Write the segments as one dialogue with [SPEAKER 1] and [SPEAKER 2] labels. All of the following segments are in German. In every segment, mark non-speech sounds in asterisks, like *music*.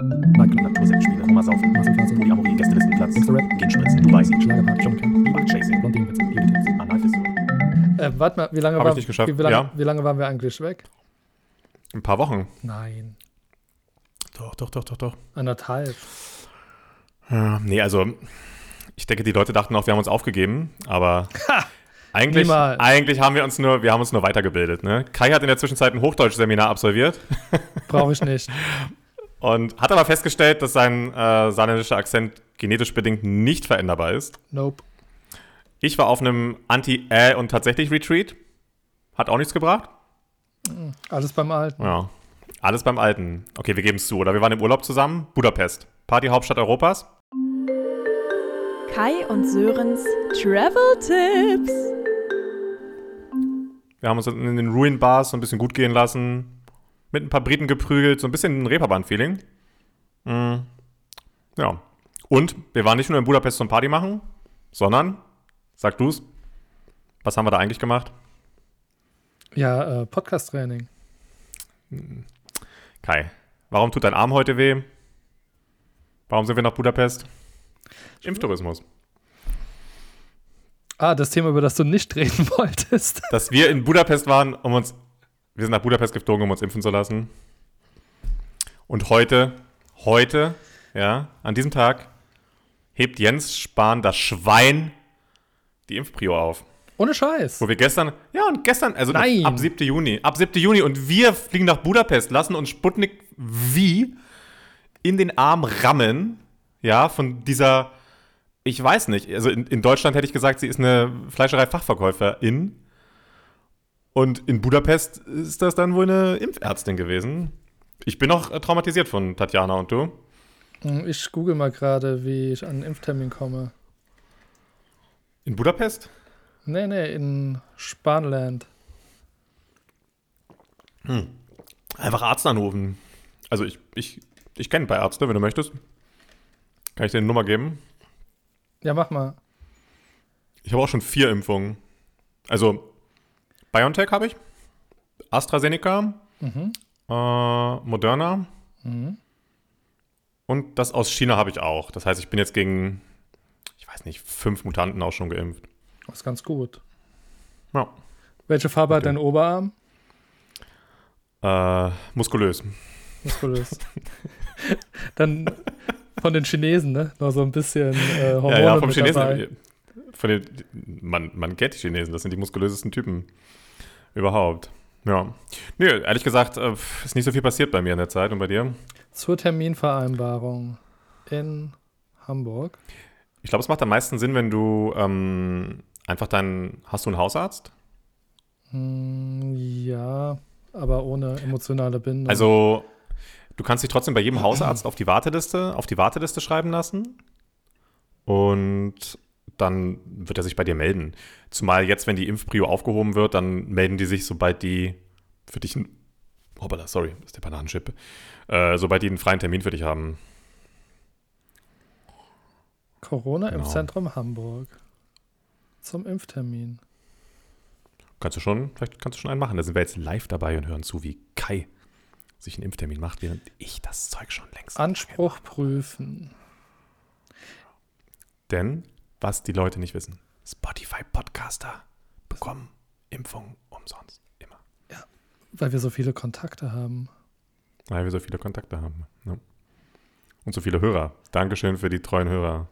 [SPEAKER 1] Nightclub, Natursektspiele, Roma saufen, Massenphase, Polyamorie, Gästelistenplatz, Gangsterrap, Genspritzen, Dubai, Schlagerpark, Dschungelcamp, Marktchasing, Blondinenwitze, Beauty-Tipps, Analfisur.
[SPEAKER 2] Äh, warte mal, wie lange,
[SPEAKER 3] Hab ich
[SPEAKER 2] war,
[SPEAKER 3] nicht geschafft,
[SPEAKER 2] wie, wie, lange,
[SPEAKER 3] ja.
[SPEAKER 2] wie lange waren wir eigentlich weg?
[SPEAKER 3] Ein paar Wochen.
[SPEAKER 2] Nein,
[SPEAKER 3] Doch, doch, doch, doch, doch.
[SPEAKER 2] anderthalb.
[SPEAKER 3] Ja, nee, also ich denke, die Leute dachten auch, wir haben uns aufgegeben, aber eigentlich,
[SPEAKER 2] niemals.
[SPEAKER 3] eigentlich haben wir uns nur, wir haben uns nur weitergebildet. Ne? Kai hat in der Zwischenzeit ein Hochdeutsch-Seminar absolviert
[SPEAKER 2] Brauche ich nicht. *laughs*
[SPEAKER 3] und hat aber festgestellt, dass sein äh, saarländischer Akzent genetisch bedingt nicht veränderbar ist.
[SPEAKER 2] Nope.
[SPEAKER 3] Ich war auf einem Anti-Äh und tatsächlich Retreat. Hat auch nichts gebracht.
[SPEAKER 2] Alles beim Alten.
[SPEAKER 3] Ja. Alles beim Alten. Okay, wir geben es zu, oder? Wir waren im Urlaub zusammen. Budapest. Partyhauptstadt Europas.
[SPEAKER 4] Kai und Sörens Travel Tipps.
[SPEAKER 3] Wir haben uns in den Ruin-Bars so ein bisschen gut gehen lassen. Mit ein paar Briten geprügelt. So ein bisschen ein Reeperbahn-Feeling. Mm. Ja. Und wir waren nicht nur in Budapest zum Party machen, sondern, sag du's, was haben wir da eigentlich gemacht?
[SPEAKER 2] Ja, äh, Podcast-Training.
[SPEAKER 3] Kai, warum tut dein Arm heute weh? Warum sind wir nach Budapest? Impftourismus.
[SPEAKER 2] Ah, das Thema, über das du nicht *laughs* reden wolltest.
[SPEAKER 3] Dass wir in Budapest waren, um uns. Wir sind nach Budapest geflogen, um uns impfen zu lassen. Und heute, heute, ja, an diesem Tag, hebt Jens Spahn das Schwein die Impfprio auf.
[SPEAKER 2] Ohne Scheiß.
[SPEAKER 3] Wo wir gestern, ja, und gestern, also
[SPEAKER 2] Nein.
[SPEAKER 3] ab 7. Juni, ab 7. Juni und wir fliegen nach Budapest, lassen uns Sputnik wie in den Arm rammen, ja, von dieser, ich weiß nicht, also in, in Deutschland hätte ich gesagt, sie ist eine Fleischerei-Fachverkäuferin und in Budapest ist das dann wohl eine Impfärztin gewesen. Ich bin noch äh, traumatisiert von Tatjana und du.
[SPEAKER 2] Hm, Ich google mal gerade, wie ich an einen Impftermin komme.
[SPEAKER 3] In Budapest?
[SPEAKER 2] Nee, nee, in Spanland.
[SPEAKER 3] Einfach Arzt anrufen. Also ich, ich, ich kenne ein paar Ärzte, wenn du möchtest. Kann ich dir eine Nummer geben?
[SPEAKER 2] Ja, mach mal.
[SPEAKER 3] Ich habe auch schon vier Impfungen. Also BioNTech habe ich, AstraZeneca,
[SPEAKER 2] Mhm.
[SPEAKER 3] äh, Moderna
[SPEAKER 2] Mhm.
[SPEAKER 3] und das aus China habe ich auch. Das heißt, ich bin jetzt gegen, ich weiß nicht, fünf Mutanten auch schon geimpft.
[SPEAKER 2] Das ist ganz gut.
[SPEAKER 3] Ja.
[SPEAKER 2] Welche Farbe hat
[SPEAKER 3] Okay.
[SPEAKER 2] dein Oberarm?
[SPEAKER 3] Äh, muskulös.
[SPEAKER 2] Muskulös. *laughs* Dann von den Chinesen, ne? Noch so ein bisschen äh, Hormone
[SPEAKER 3] ja, ja, vom Chinesen.
[SPEAKER 2] dabei.
[SPEAKER 3] Von den, man, man kennt die Chinesen, das sind die muskulösesten Typen überhaupt. Ja. Nö, ehrlich gesagt, äh, ist nicht so viel passiert bei mir in der Zeit und bei dir.
[SPEAKER 2] Zur Terminvereinbarung in Hamburg.
[SPEAKER 3] Ich glaube, es macht am meisten Sinn, wenn du ähm, einfach deinen. Hast du einen Hausarzt?
[SPEAKER 2] Hm, ja, aber ohne emotionale Bindung.
[SPEAKER 3] Also, du kannst dich trotzdem bei jedem Hausarzt *clears throat* auf die Warteliste, auf die Warteliste schreiben lassen. Und dann wird er sich bei dir melden. Zumal jetzt, wenn die Impfprio aufgehoben wird, dann melden die sich, sobald die für dich einen. Hoppala, sorry, das ist der Bananenchip. Äh, sobald die einen freien Termin für dich haben.
[SPEAKER 2] Corona
[SPEAKER 3] Genau.
[SPEAKER 2] Impfzentrum Hamburg. Zum Impftermin.
[SPEAKER 3] Kannst du schon, vielleicht kannst du schon einen machen. Da sind wir jetzt live dabei und hören zu, wie Kai sich einen Impftermin macht, während ich das Zeug schon längst.
[SPEAKER 2] Anspruch prüfen.
[SPEAKER 3] Denn, was die Leute nicht wissen, Spotify-Podcaster bekommen Impfungen umsonst. Immer.
[SPEAKER 2] Weil wir so viele Kontakte haben.
[SPEAKER 3] Weil wir so viele Kontakte haben. Ne? Und so viele Hörer. Dankeschön für die treuen Hörer.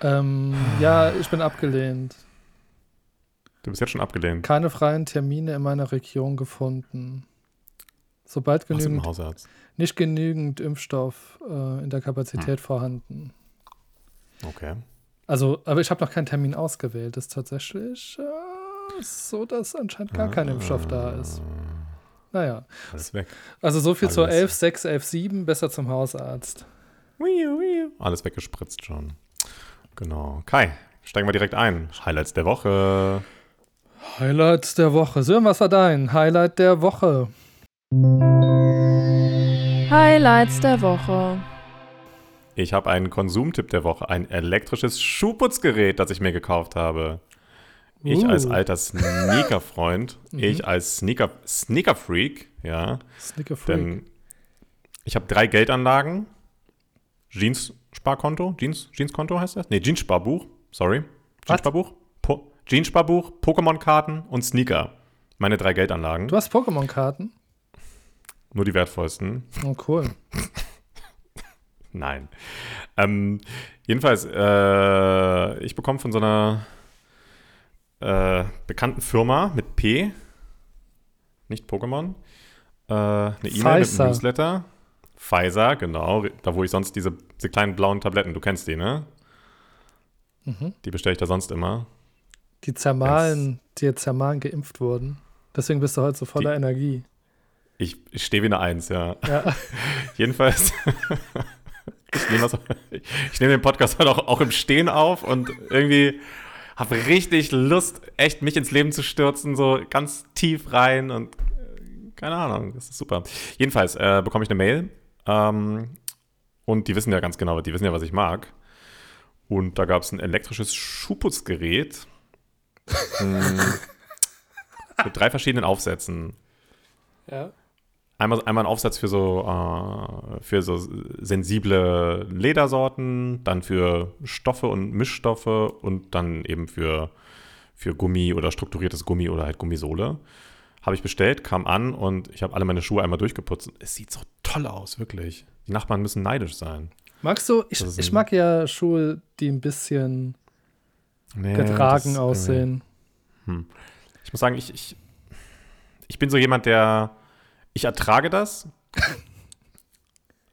[SPEAKER 2] Ähm, ja, ich bin abgelehnt.
[SPEAKER 3] Du bist jetzt schon abgelehnt.
[SPEAKER 2] Keine freien Termine in meiner Region gefunden. Sobald genügend, nicht genügend Impfstoff äh, in der Kapazität
[SPEAKER 3] Hm.
[SPEAKER 2] vorhanden.
[SPEAKER 3] Okay.
[SPEAKER 2] Also, aber ich habe noch keinen Termin ausgewählt. Das ist tatsächlich äh, so, dass anscheinend gar kein Impfstoff da ist. Naja,
[SPEAKER 3] Alles weg.
[SPEAKER 2] also so viel zur
[SPEAKER 3] Alles.
[SPEAKER 2] 11, 6, 11, 7, besser zum Hausarzt.
[SPEAKER 3] Alles weggespritzt schon. Genau. Kai, steigen wir direkt ein. Highlights der Woche.
[SPEAKER 2] Highlight der Woche. Sören, was war dein Highlight der Woche?
[SPEAKER 4] Highlights der Woche.
[SPEAKER 3] Ich habe einen Konsumtipp der Woche. Ein elektrisches Schuhputzgerät, das ich mir gekauft habe. Ich
[SPEAKER 2] Uh.
[SPEAKER 3] als alter Sneaker-Freund, *laughs*
[SPEAKER 2] Mhm.
[SPEAKER 3] ich als Sneaker- Sneaker-Freak, ja,
[SPEAKER 2] Snicker Freak.
[SPEAKER 3] denn Ich habe drei Geldanlagen. Jeans-Sparkonto. Jeans, Jeans-Konto heißt das? Nee, Jeans-Sparbuch. Sorry. Jeans-Sparbuch. Po Jeans-Sparbuch, Pokémon-Karten und Sneaker. Meine drei Geldanlagen.
[SPEAKER 2] Du hast Pokémon-Karten?
[SPEAKER 3] Nur die wertvollsten.
[SPEAKER 2] Oh, cool. *laughs*
[SPEAKER 3] Nein. Ähm, jedenfalls, äh, ich bekomme von so einer äh, bekannten Firma mit P, nicht Pokémon, äh, eine E-Mail mit einem. Newsletter. Pfizer, genau, da wo ich sonst diese, diese kleinen blauen Tabletten, du kennst die, ne?
[SPEAKER 2] Mhm.
[SPEAKER 3] Die bestelle ich da sonst immer.
[SPEAKER 2] Die Zermalen, die jetzt Zermalen geimpft wurden. Deswegen bist du heute so voller Energie.
[SPEAKER 3] Ich, ich stehe wie eine Eins, ja.
[SPEAKER 2] Ja. *laughs*
[SPEAKER 3] Jedenfalls. *laughs* ich nehme das- ich nehme den Podcast halt auch, auch im Stehen auf und irgendwie habe richtig Lust, echt mich ins Leben zu stürzen, so ganz tief rein und äh, keine Ahnung, das ist super. Jedenfalls äh, bekomme ich eine Mail ähm, und die wissen ja ganz genau, die wissen ja, was ich mag. Und da gab es ein elektrisches Schuhputzgerät mm, *laughs* mit drei verschiedenen Aufsätzen.
[SPEAKER 2] ja.
[SPEAKER 3] Einmal, einmal ein Aufsatz für so, äh, für so sensible Ledersorten, dann für Stoffe und Mischstoffe und dann eben für, für Gummi oder strukturiertes Gummi oder halt Gummisohle. Habe ich bestellt, kam an und ich habe alle meine Schuhe einmal durchgeputzt. Es sieht so toll aus, wirklich. Die Nachbarn müssen neidisch sein.
[SPEAKER 2] Magst du, ich, ich mag ja Schuhe, die ein bisschen
[SPEAKER 3] Nee,
[SPEAKER 2] getragen
[SPEAKER 3] das-
[SPEAKER 2] aussehen.
[SPEAKER 3] Ich muss sagen, ich, ich, ich bin so jemand, der, ich ertrage das,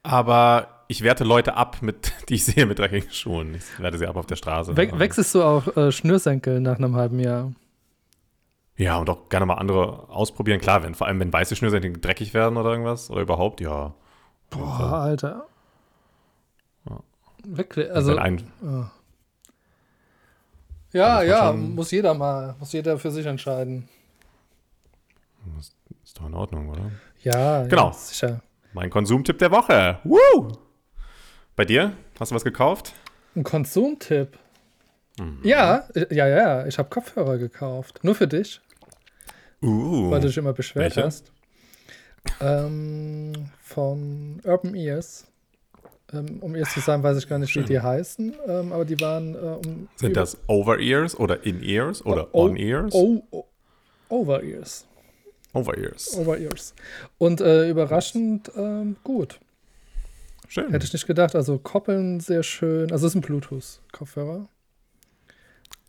[SPEAKER 3] aber ich werte Leute ab, mit, *laughs* die ich sehe mit dreckigen Schuhen. Ich werte sie ab auf der Straße.
[SPEAKER 2] We wechselst du auch äh, Schnürsenkel nach einem halben Jahr?
[SPEAKER 3] Ja, und auch gerne mal andere ausprobieren. Klar, wenn, vor allem wenn weiße Schnürsenkel dreckig werden oder irgendwas oder überhaupt, ja.
[SPEAKER 2] Boah, Alter.
[SPEAKER 3] Ja.
[SPEAKER 2] Wirklich,
[SPEAKER 3] Also,
[SPEAKER 2] also,
[SPEAKER 3] ein,
[SPEAKER 2] ja, ja,
[SPEAKER 3] schon-
[SPEAKER 2] muss jeder mal, muss jeder für sich entscheiden.
[SPEAKER 3] ist doch in Ordnung, oder?
[SPEAKER 2] Ja,
[SPEAKER 3] Genau.
[SPEAKER 2] ja, sicher.
[SPEAKER 3] Mein Konsumtipp der Woche. Woo! Bei dir? Hast du was gekauft?
[SPEAKER 2] Ein Konsumtipp.
[SPEAKER 3] Mhm.
[SPEAKER 2] Ja, äh, ja, ja, ich habe Kopfhörer gekauft. Nur für dich,
[SPEAKER 3] Uh.
[SPEAKER 2] weil du dich immer beschwert
[SPEAKER 3] Welche?
[SPEAKER 2] hast. Ähm, von Urban Ears. Ähm, um ehrlich zu sein, weiß ich gar nicht, wie die heißen, ähm, aber die waren äh, um.
[SPEAKER 3] Sind das Over-Ears oder In-Ears oder On-Ears?
[SPEAKER 2] Oh, Over Ears.
[SPEAKER 3] Over-Ears.
[SPEAKER 2] Over Ears. Und äh, überraschend ähm, gut.
[SPEAKER 3] Schön.
[SPEAKER 2] Hätte ich nicht gedacht. Also koppeln sehr schön. Also es ist ein Bluetooth-Kopfhörer.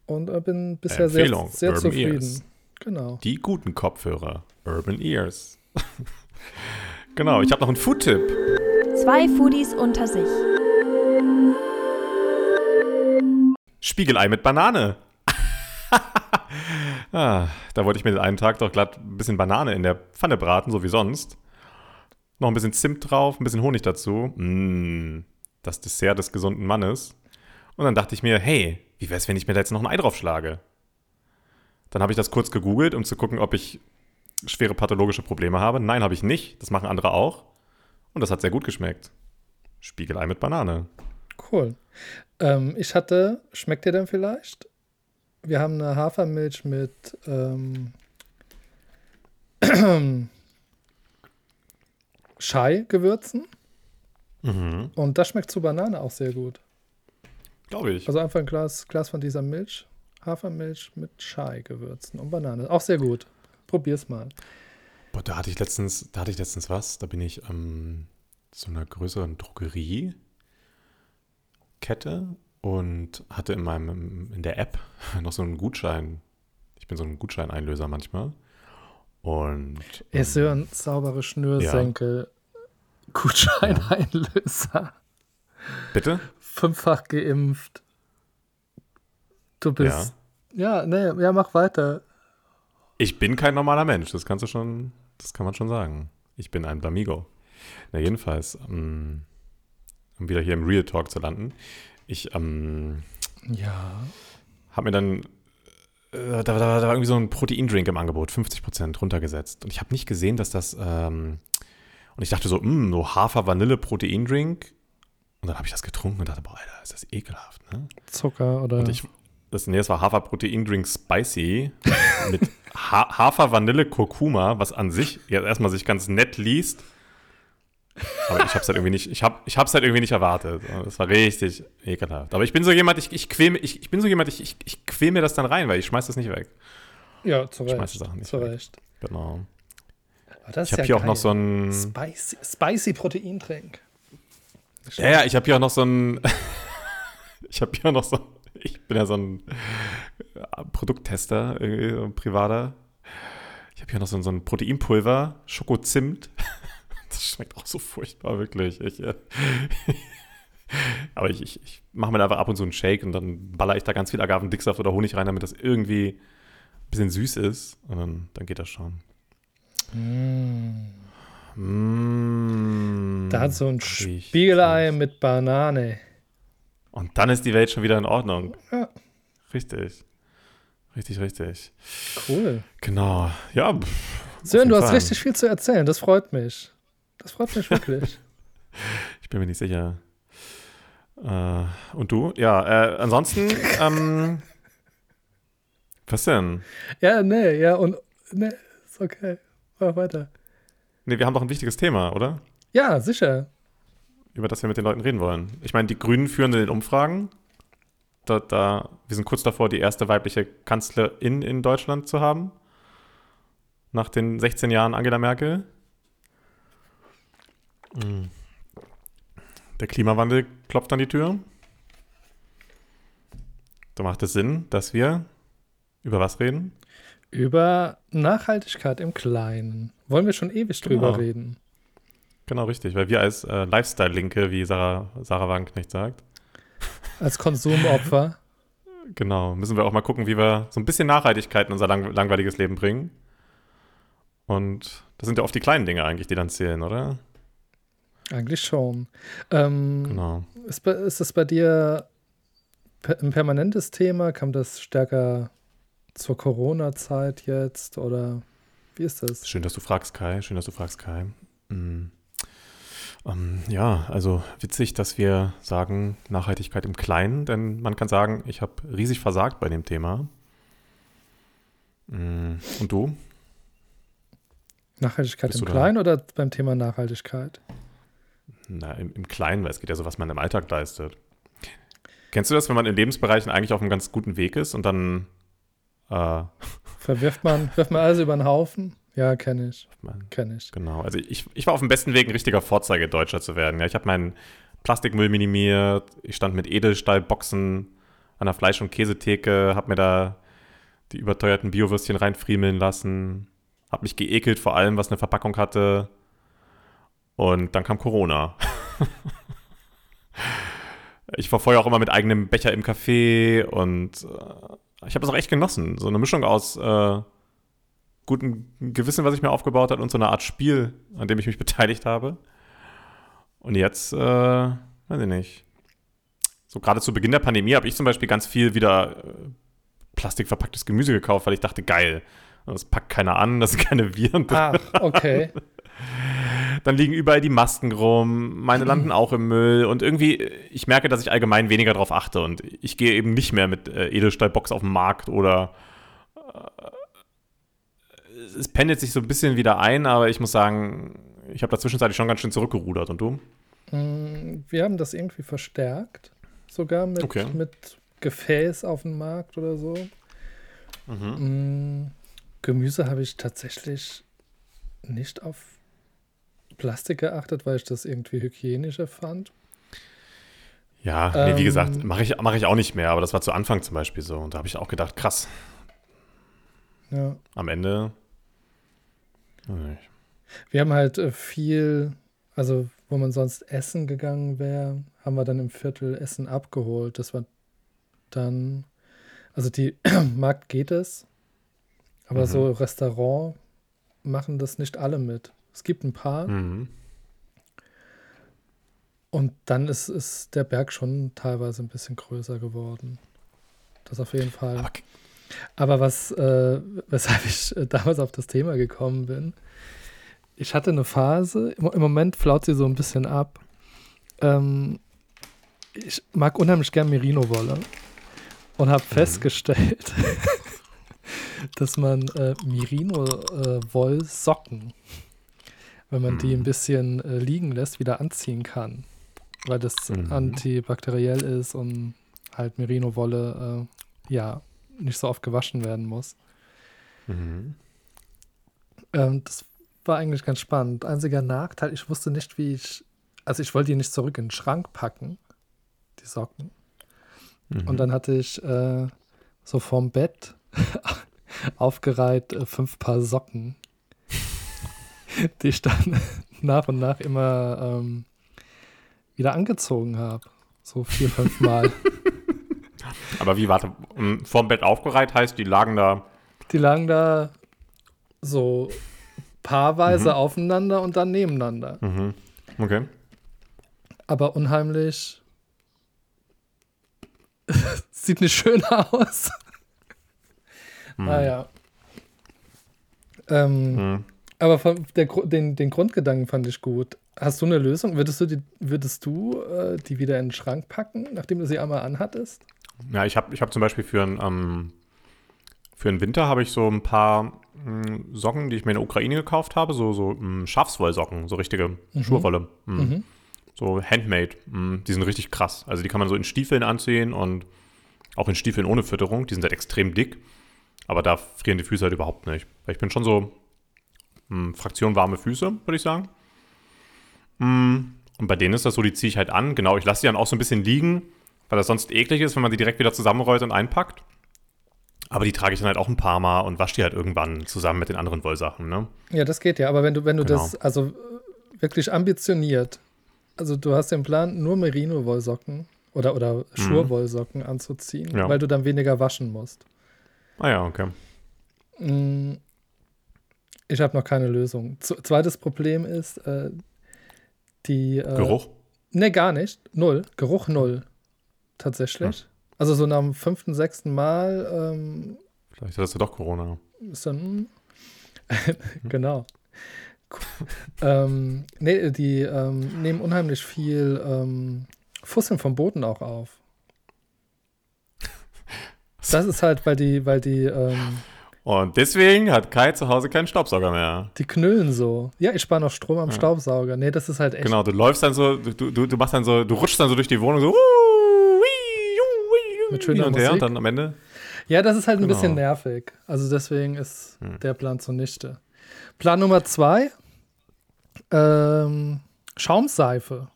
[SPEAKER 2] Und äh, bin bisher sehr,
[SPEAKER 3] Empfehlung,
[SPEAKER 2] sehr
[SPEAKER 3] Urban
[SPEAKER 2] zufrieden.
[SPEAKER 3] Ears.
[SPEAKER 2] Genau.
[SPEAKER 3] Die guten Kopfhörer. Urban Ears. *laughs* genau, ich habe noch einen Food-Tipp.
[SPEAKER 4] Zwei Foodies unter sich.
[SPEAKER 3] Spiegelei mit Banane. Ah, da wollte ich mir den einen Tag doch glatt ein bisschen Banane in der Pfanne braten, so wie sonst. Noch ein bisschen Zimt drauf, ein bisschen Honig dazu. Mm, das Dessert des gesunden Mannes. Und dann dachte ich mir, hey, wie wär's, wenn ich mir da jetzt noch ein Ei drauf schlage? Dann habe ich das kurz gegoogelt, um zu gucken, ob ich schwere pathologische Probleme habe. Nein, habe ich nicht. Das machen andere auch. Und das hat sehr gut geschmeckt. Spiegelei mit Banane.
[SPEAKER 2] Cool. Ähm, ich hatte, schmeckt dir denn vielleicht? Wir haben eine Hafermilch mit ähm, *clears throat* Chai-Gewürzen.
[SPEAKER 3] Mhm.
[SPEAKER 2] Und das schmeckt zu Banane auch sehr gut.
[SPEAKER 3] Glaube ich.
[SPEAKER 2] Also einfach ein Glas, Glas von dieser Milch. Hafermilch mit Chai-Gewürzen und Banane. Auch sehr gut. Probier's mal.
[SPEAKER 3] Boah, da hatte ich letztens, da hatte ich letztens was. Da bin ich ähm, zu einer größeren Drogeriekette und hatte in meinem in der App *laughs* noch so einen Gutschein. Ich bin so ein Gutscheineinlöser manchmal. Und
[SPEAKER 2] Er ist
[SPEAKER 3] ähm,
[SPEAKER 2] ja ein saubere Schnürsenkel. Gutscheineinlöser.
[SPEAKER 3] bitte?
[SPEAKER 2] Fünffach geimpft. Du bist. Ja, nee, ja, mach weiter.
[SPEAKER 3] Ich bin kein normaler Mensch. Das kannst du schon, das kann man schon sagen. Ich bin ein Blamigo. Na jedenfalls, ähm, um wieder hier im Real Talk zu landen. Ich ähm,
[SPEAKER 2] Ja.
[SPEAKER 3] Hab mir dann, äh, da, da, da war irgendwie so ein Proteindrink im Angebot, 50% runtergesetzt. Und ich habe nicht gesehen, dass das, ähm, und ich dachte so, mh, so Hafer-Vanille-Proteindrink. Und dann habe ich das getrunken und dachte, boah, Alter, ist das ekelhaft, ne?
[SPEAKER 2] Zucker oder.
[SPEAKER 3] Und ich, das, nee, das war Hafer-Proteindrink Spicy mit ha Hafer-Vanille-Kurkuma, was an sich ja erstmal sich ganz nett liest. Aber ich hab's halt irgendwie nicht, ich hab, ich hab's halt irgendwie nicht erwartet. Das war richtig ekelhaft. Aber ich bin so jemand, ich, ich quäl, ich, ich bin so jemand, ich, ich, ich quäl mir das dann rein, weil ich schmeiß das nicht weg.
[SPEAKER 2] Ja, zu
[SPEAKER 3] Ich
[SPEAKER 2] Recht.
[SPEAKER 3] schmeiß die Sachen nicht
[SPEAKER 2] zu
[SPEAKER 3] weg.
[SPEAKER 2] Recht.
[SPEAKER 3] Genau.
[SPEAKER 2] Aber das
[SPEAKER 3] Ich habe hier auch noch so ein,
[SPEAKER 2] Spicy, spicy Proteintrink.
[SPEAKER 3] ja, ja, ich habe hier auch noch so ein, *laughs* ich habe hier auch noch so, ich bin ja so ein äh, Produkttester, irgendwie, so ein privater. Ich habe hier noch so, ein- so ein Proteinpulver, Schokozimt. *laughs* Das schmeckt auch so furchtbar, wirklich. Ich, äh, *laughs* aber ich, ich, ich mache mir da einfach ab und zu einen Shake und dann baller ich da ganz viel Agavendicksaft oder Honig rein, damit das irgendwie ein bisschen süß ist. Und dann, dann geht das schon. Mm.
[SPEAKER 2] Da hat so ein
[SPEAKER 3] Richtig.
[SPEAKER 2] Spiegelei mit Banane.
[SPEAKER 3] Und dann ist die Welt schon wieder in Ordnung.
[SPEAKER 2] Ja.
[SPEAKER 3] Richtig. Richtig, richtig.
[SPEAKER 2] Cool.
[SPEAKER 3] Genau. Ja. pff,
[SPEAKER 2] Sören,
[SPEAKER 3] jeden
[SPEAKER 2] du hast richtig viel zu erzählen. Das freut mich. Das freut mich wirklich. *laughs*
[SPEAKER 3] Ich bin mir nicht sicher. Äh, und du? Ja, äh, ansonsten, *laughs* ähm, was denn?
[SPEAKER 2] ja, nee, ja, und nee, ist okay. Mach weiter.
[SPEAKER 3] Nee, wir haben doch ein wichtiges Thema, oder?
[SPEAKER 2] Ja, sicher.
[SPEAKER 3] Über das wir mit den Leuten reden wollen. Ich meine, die Grünen führen in den Umfragen. Da, da, wir sind kurz davor, die erste weibliche Kanzlerin in Deutschland zu haben. Nach den 16 Jahren Angela Merkel. Mm. Der Klimawandel klopft an die Tür. Da macht es Sinn, dass wir über was reden?
[SPEAKER 2] Über Nachhaltigkeit im Kleinen. Wollen wir schon ewig drüber
[SPEAKER 3] Genau.
[SPEAKER 2] reden.
[SPEAKER 3] Genau richtig, weil wir als äh, Lifestyle-Linke, wie Sarah, Sarah Wagenknecht sagt,
[SPEAKER 2] Als Konsumopfer. *laughs*
[SPEAKER 3] Genau, müssen wir auch mal gucken, wie wir so ein bisschen Nachhaltigkeit in unser lang langweiliges Leben bringen. Und das sind ja oft die kleinen Dinge eigentlich, die dann zählen, oder?
[SPEAKER 2] Eigentlich schon. Ähm,
[SPEAKER 3] Genau.
[SPEAKER 2] ist, ist das bei dir ein permanentes Thema? Kam das stärker zur Corona-Zeit jetzt? Oder wie ist das?
[SPEAKER 3] Schön, dass du fragst, Kai. Schön, dass du fragst, Kai. Mm. Ähm, ja, also witzig, dass wir sagen Nachhaltigkeit im Kleinen, denn man kann sagen, ich habe riesig versagt bei dem Thema. Mm. Und du?
[SPEAKER 2] Nachhaltigkeit
[SPEAKER 3] Bist
[SPEAKER 2] im? Kleinen oder beim Thema Nachhaltigkeit?
[SPEAKER 3] Na, im, im Kleinen, weil es geht ja so, was man im Alltag leistet. Kennst du das, wenn man in Lebensbereichen eigentlich auf einem ganz guten Weg ist und dann äh, *laughs*
[SPEAKER 2] Verwirft man, wirft man alles über den Haufen? Ja, kenne ich. Kenne ich.
[SPEAKER 3] Genau, also ich, ich war auf dem besten Weg, ein richtiger Vorzeigedeutscher zu werden. Ja, ich habe meinen Plastikmüll minimiert, ich stand mit Edelstahlboxen an der Fleisch- und Käsetheke, habe mir da die überteuerten Biowürstchen reinfriemeln lassen, habe mich geekelt vor allem, was eine Verpackung hatte. Und dann kam Corona. ich war vorher auch immer mit eigenem Becher im Café und äh, ich habe es auch echt genossen. So eine Mischung aus äh, gutem Gewissen, was ich mir aufgebaut habe und so eine Art Spiel, an dem ich mich *laughs* beteiligt habe. Und jetzt, äh, weiß ich nicht. So gerade zu Beginn der Pandemie habe ich zum Beispiel ganz viel wieder äh, plastikverpacktes Gemüse gekauft, weil ich dachte, geil, das packt keiner an, das sind keine Viren.
[SPEAKER 2] Ach, okay. *laughs*
[SPEAKER 3] Dann liegen überall die Masken rum, meine landen auch im Müll und irgendwie, ich merke, dass ich allgemein weniger darauf achte und ich gehe eben nicht mehr mit äh, Edelstahlbox auf den Markt oder äh, es pendelt sich so ein bisschen wieder ein, aber ich muss sagen, ich habe da zwischenzeitlich schon ganz schön zurückgerudert und du?
[SPEAKER 2] Mm, Wir haben das irgendwie verstärkt. Sogar mit,
[SPEAKER 3] Okay.
[SPEAKER 2] mit Gefäß auf dem Markt oder so. Mm, Gemüse habe ich tatsächlich nicht auf Plastik geachtet, weil ich das irgendwie hygienischer fand.
[SPEAKER 3] Ja, nee, wie
[SPEAKER 2] Ähm,
[SPEAKER 3] gesagt, mache ich, mach ich auch nicht mehr, aber das war zu Anfang zum Beispiel so und da habe ich auch gedacht, krass,
[SPEAKER 2] Ja.
[SPEAKER 3] am Ende.
[SPEAKER 2] Wir haben halt äh, viel, also wo man sonst essen gegangen wäre, haben wir dann im Viertel Essen abgeholt. Das war dann, also die *clears throat* Markt geht es, aber
[SPEAKER 3] Mhm.
[SPEAKER 2] so Restaurant machen das nicht alle mit. Es gibt ein paar
[SPEAKER 3] Mhm.
[SPEAKER 2] und dann ist, ist der Berg schon teilweise ein bisschen größer geworden. Das auf jeden Fall.
[SPEAKER 3] Aber
[SPEAKER 2] Aber was, äh, weshalb ich äh, damals auf das Thema gekommen bin, ich hatte eine Phase, im, im Moment flaut sie so ein bisschen ab. Ähm, ich mag unheimlich gern Merino-Wolle und habe festgestellt, *laughs* dass man äh, Merino-Wollsocken, wenn man die
[SPEAKER 3] Mhm.
[SPEAKER 2] ein bisschen äh, liegen lässt, wieder anziehen kann. Weil das
[SPEAKER 3] Mhm.
[SPEAKER 2] antibakteriell ist und halt Merino-Wolle äh, ja nicht so oft gewaschen werden muss.
[SPEAKER 3] Mhm.
[SPEAKER 2] Ähm, das war eigentlich ganz spannend. Einziger Nachteil, ich wusste nicht, wie ich. Also ich wollte die nicht zurück in den Schrank packen, die Socken.
[SPEAKER 3] Mhm.
[SPEAKER 2] Und dann hatte ich äh, so vorm Bett *laughs* aufgereiht äh, fünf Paar Socken, die ich dann *laughs* nach und nach immer ähm, wieder angezogen habe. So vier, fünf Mal. *laughs*
[SPEAKER 3] Aber wie, warte, vorm Bett aufgereiht heißt, die lagen da.
[SPEAKER 2] Die lagen da so paarweise
[SPEAKER 3] Mhm.
[SPEAKER 2] aufeinander und dann nebeneinander.
[SPEAKER 3] Mhm. Okay.
[SPEAKER 2] Aber unheimlich. *laughs* Sieht nicht schön aus.
[SPEAKER 3] Mhm.
[SPEAKER 2] Naja. Ähm,
[SPEAKER 3] Mhm.
[SPEAKER 2] Aber von der, den, den Grundgedanken fand ich gut. Hast du eine Lösung? Würdest du die, würdest du, äh, die wieder in den Schrank packen, nachdem du sie einmal anhattest?
[SPEAKER 3] Ja, ich habe ich hab zum Beispiel für einen ähm, für den Winter habe ich so ein paar mh, Socken, die ich mir in der Ukraine gekauft habe, so, so mh, Schafswollsocken, so richtige Schurwolle. Mh.
[SPEAKER 2] Mhm.
[SPEAKER 3] So handmade. Mh, die sind richtig krass. Also die kann man so in Stiefeln anziehen und auch in Stiefeln ohne Fütterung. Die sind halt extrem dick. Aber da frieren die Füße halt überhaupt nicht. Weil ich bin schon so mh, Fraktion warme Füße, würde ich sagen. Mh, und bei denen ist das so, die ziehe ich halt an. Genau, ich lasse die dann auch so ein bisschen liegen, weil das sonst eklig ist, wenn man die direkt wieder zusammenrollt und einpackt. Aber die trage ich dann halt auch ein paar Mal und wasche die halt irgendwann zusammen mit den anderen Wollsachen, ne?
[SPEAKER 2] Ja, das geht ja. Aber wenn du, wenn du
[SPEAKER 3] Genau.
[SPEAKER 2] das, also wirklich ambitioniert, also du hast den Plan, nur Merino-Wollsocken oder, oder Schurwollsocken anzuziehen,
[SPEAKER 3] Mhm. Ja.
[SPEAKER 2] weil du dann weniger waschen musst.
[SPEAKER 3] Ah ja, okay.
[SPEAKER 2] Ich habe noch keine Lösung. Z zweites Problem ist, äh, die. Äh,
[SPEAKER 3] Geruch?
[SPEAKER 2] Ne, gar nicht. Null. Geruch null. Tatsächlich. Also so nach dem fünften, sechsten Mal ähm,
[SPEAKER 3] Vielleicht hattest du doch Corona.
[SPEAKER 2] ist dann. *laughs* genau. ähm, nee, die ähm, nehmen unheimlich viel ähm, Fusseln vom Boden auch auf. Das ist halt, weil die, weil die, ähm,
[SPEAKER 3] Und deswegen hat Kai zu Hause keinen Staubsauger mehr.
[SPEAKER 2] die knüllen so. Ja, ich spare noch Strom am
[SPEAKER 3] Ja.
[SPEAKER 2] Staubsauger. Nee, das ist halt echt.
[SPEAKER 3] Genau, du läufst dann so, du, du, du machst dann so, du rutschst dann so durch die Wohnung so
[SPEAKER 2] Mit schöner
[SPEAKER 3] hin und her
[SPEAKER 2] Musik.
[SPEAKER 3] und dann am Ende.
[SPEAKER 2] Ja, das ist halt ein
[SPEAKER 3] Genau.
[SPEAKER 2] bisschen nervig. Also deswegen ist
[SPEAKER 3] Hm.
[SPEAKER 2] der Plan zunichte. Plan Nummer zwei: ähm, Schaumseife.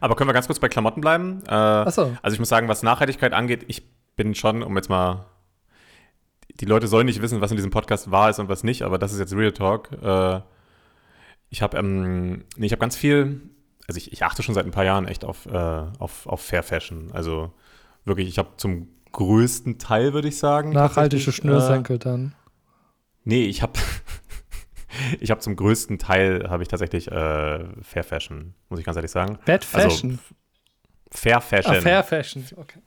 [SPEAKER 3] Aber können wir ganz kurz bei Klamotten bleiben? Äh,
[SPEAKER 2] Achso.
[SPEAKER 3] Also ich muss sagen, was Nachhaltigkeit angeht, ich bin schon, um jetzt mal, die Leute sollen nicht wissen, was in diesem Podcast wahr ist und was nicht, aber das ist jetzt Real Talk. Äh, ich habe ähm, nee, ich habe ganz viel, also ich, ich achte schon seit ein paar Jahren echt auf, äh, auf, auf Fair Fashion. Also wirklich, ich habe zum größten Teil, würde ich sagen.
[SPEAKER 2] Nachhaltige
[SPEAKER 3] tatsächlich,
[SPEAKER 2] Schnürsenkel dann.
[SPEAKER 3] Äh, nee, ich habe *laughs* ich habe zum größten Teil habe ich tatsächlich äh, Fair Fashion, muss ich ganz ehrlich sagen.
[SPEAKER 2] Bad
[SPEAKER 3] also,
[SPEAKER 2] Fashion.
[SPEAKER 3] Fair Fashion.
[SPEAKER 2] ah, Fair Fashion. Okay.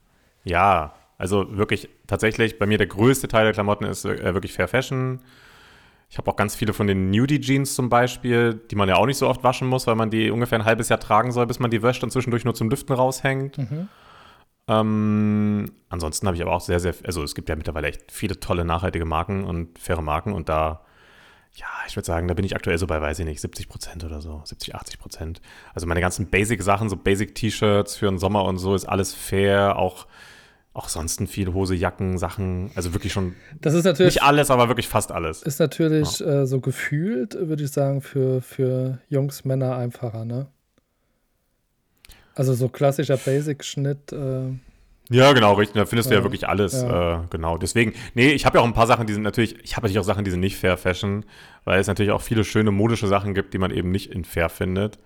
[SPEAKER 3] Ja, also wirklich tatsächlich, bei mir der größte Teil der Klamotten ist äh, wirklich Fair Fashion. Ich habe auch ganz viele von den Nudie Jeans zum Beispiel, die man ja auch nicht so oft waschen muss, weil man die ungefähr ein halbes Jahr tragen soll, bis man die wäscht und zwischendurch nur zum Lüften raushängt.
[SPEAKER 2] Mhm.
[SPEAKER 3] Ähm, ansonsten habe ich aber auch sehr, sehr, also es gibt ja mittlerweile echt viele tolle nachhaltige Marken und faire Marken und da, ja, ich würde sagen, da bin ich aktuell so bei, weiß ich nicht, 70 Prozent oder so, 70, 80 Prozent. Also meine ganzen Basic-Sachen, so Basic-T-Shirts für den Sommer und so, ist alles fair, auch, auch sonst viel Hose, Jacken, Sachen, also wirklich schon,
[SPEAKER 2] Das ist natürlich,
[SPEAKER 3] nicht alles, aber wirklich fast alles.
[SPEAKER 2] ist natürlich äh, so gefühlt, würde ich sagen, für, für Jungs, Männer einfacher, ne? Also so klassischer Basic-Schnitt. Äh,
[SPEAKER 3] Ja, genau, richtig. Da findest du ja
[SPEAKER 2] Ja,
[SPEAKER 3] wirklich alles.
[SPEAKER 2] ja.
[SPEAKER 3] Äh, genau. Deswegen, nee, ich habe ja auch ein paar Sachen, die sind natürlich, ich habe natürlich auch Sachen, die sind nicht Fair Fashion, weil es natürlich auch viele schöne modische Sachen gibt, die man eben nicht in Fair findet.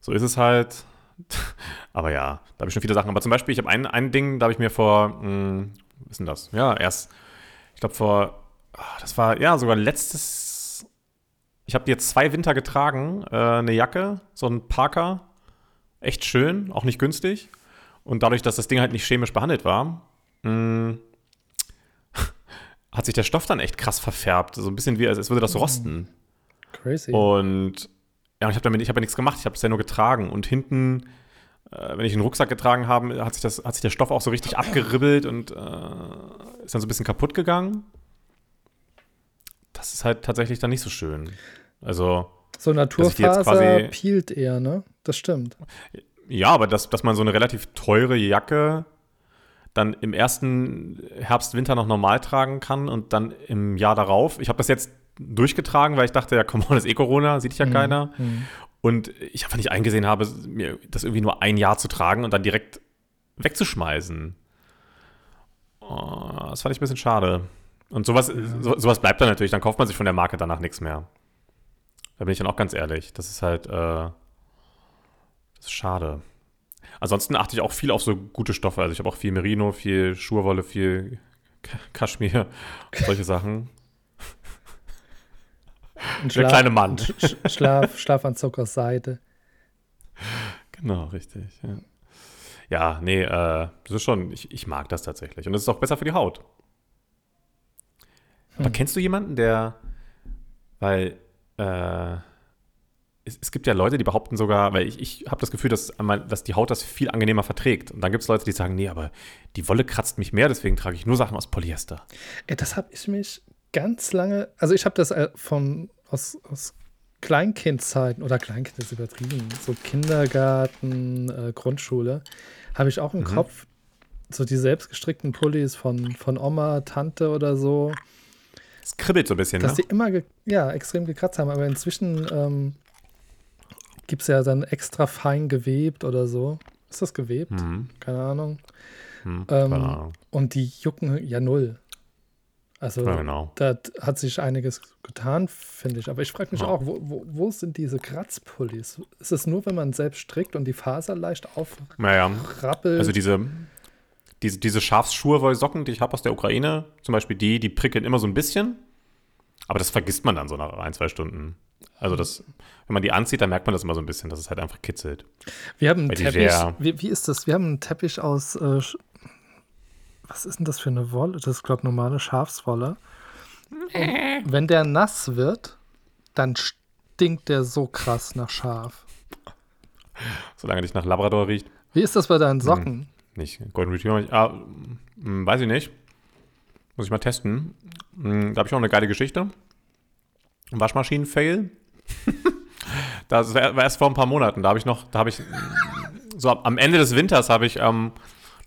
[SPEAKER 3] So ist es halt. *laughs* Aber ja, da habe ich schon viele Sachen. Aber zum Beispiel, ich habe ein, ein Ding, da habe ich mir vor, mh, was ist denn das? Ja, erst, ich glaube vor, ah, das war ja sogar letztes, ich habe jetzt zwei Winter getragen, äh, eine Jacke, so ein Parker, echt schön, auch nicht günstig. Und dadurch, dass das Ding halt nicht chemisch behandelt war, mh, *laughs* hat sich der Stoff dann echt krass verfärbt. So ein bisschen wie, als, als würde das rosten.
[SPEAKER 2] crazy.
[SPEAKER 3] Und ja, und ich habe damit, ich habe ja nichts gemacht, ich habe es ja nur getragen. Und hinten, äh, wenn ich einen Rucksack getragen habe, hat sich, das, hat sich der Stoff auch so richtig abgeribbelt und äh, ist dann so ein bisschen kaputt gegangen. Das ist halt tatsächlich dann nicht so schön. Also,
[SPEAKER 2] So Naturfaser peelt eher, ne? Das stimmt.
[SPEAKER 3] Ja, aber dass, dass man so eine relativ teure Jacke dann im ersten Herbst, Winter noch normal tragen kann und dann im Jahr darauf. Ich habe das jetzt durchgetragen, weil ich dachte, ja, komm das ist eh Corona, sieht dich ja keiner.
[SPEAKER 2] Mhm.
[SPEAKER 3] Und ich einfach nicht eingesehen habe, mir das irgendwie nur ein Jahr zu tragen und dann direkt wegzuschmeißen. Oh, das fand ich ein bisschen schade. Und sowas, so, sowas bleibt dann natürlich, dann kauft man sich von der Marke danach nichts mehr. Da bin ich dann auch ganz ehrlich. Das ist halt, äh, das ist schade. Ansonsten achte ich auch viel auf so gute Stoffe. Also ich habe auch viel Merino, viel Schurwolle, viel Kaschmir, *laughs* solche Sachen.
[SPEAKER 2] Ein
[SPEAKER 3] Der kleine Mann.
[SPEAKER 2] Sch Schlaf, Schlafanzug aus Seide.
[SPEAKER 3] Genau, richtig. Ja, ja nee, äh, das ist schon, ich, ich mag das tatsächlich. Und es ist auch besser für die Haut. Aber
[SPEAKER 2] Hm.
[SPEAKER 3] kennst du jemanden, der, weil, äh, es, es gibt ja Leute, die behaupten sogar, weil ich, ich habe das Gefühl, dass, einmal- dass die Haut das viel angenehmer verträgt. Und dann gibt es Leute, die sagen, nee, aber die Wolle kratzt mich mehr, deswegen trage ich nur Sachen aus Polyester.
[SPEAKER 2] Ey, das habe ich mich ganz lange, also ich habe das äh, von aus, aus Kleinkindzeiten oder Kleinkind ist übertrieben, so Kindergarten, äh, Grundschule, habe ich auch im
[SPEAKER 3] Mhm.
[SPEAKER 2] Kopf so die selbstgestrickten Pullis von, von Oma, Tante oder so,
[SPEAKER 3] Es kribbelt so ein bisschen,
[SPEAKER 2] dass
[SPEAKER 3] ne?
[SPEAKER 2] die immer ge ja, extrem gekratzt haben, aber inzwischen ähm, gibt es ja dann extra fein gewebt oder so. Ist das gewebt?
[SPEAKER 3] Mhm.
[SPEAKER 2] Keine Ahnung.
[SPEAKER 3] Hm,
[SPEAKER 2] Ähm,
[SPEAKER 3] keine Ahnung.
[SPEAKER 2] Und die jucken ja null. Also
[SPEAKER 3] Ja, genau.
[SPEAKER 2] da hat sich einiges getan, finde ich. Aber ich frage mich
[SPEAKER 3] Ja.
[SPEAKER 2] auch, wo, wo, wo sind diese Kratzpullis? Ist es nur, wenn man selbst strickt und die Faser leicht
[SPEAKER 3] Naja,
[SPEAKER 2] aufrappelt?
[SPEAKER 3] Also diese, diese, diese Schafsschurwollsocken, die ich habe aus der Ukraine, zum Beispiel die, die prickeln immer so ein bisschen. Aber das vergisst man dann so nach ein, zwei Stunden. Also das, wenn man die anzieht, dann merkt man das immer so ein bisschen, dass es halt einfach kitzelt.
[SPEAKER 2] wir haben einen Teppich. Wie, wie ist das? Wir haben einen Teppich aus. Äh, was ist denn das für eine Wolle? Das ist, glaube ich, normale Schafswolle. Und wenn der nass wird, dann stinkt der so krass nach Schaf.
[SPEAKER 3] Solange nicht nach Labrador riecht.
[SPEAKER 2] Wie ist das bei deinen Socken?
[SPEAKER 3] Nicht Golden Retriever. Ah, hm, weiß ich nicht. Muss ich mal testen. Hm, Da habe ich auch eine geile Geschichte. Ein Waschmaschinen-Fail. *laughs* das war erst vor ein paar Monaten. Da habe ich noch, da habe ich, so am- am Ende des Winters habe ich ähm,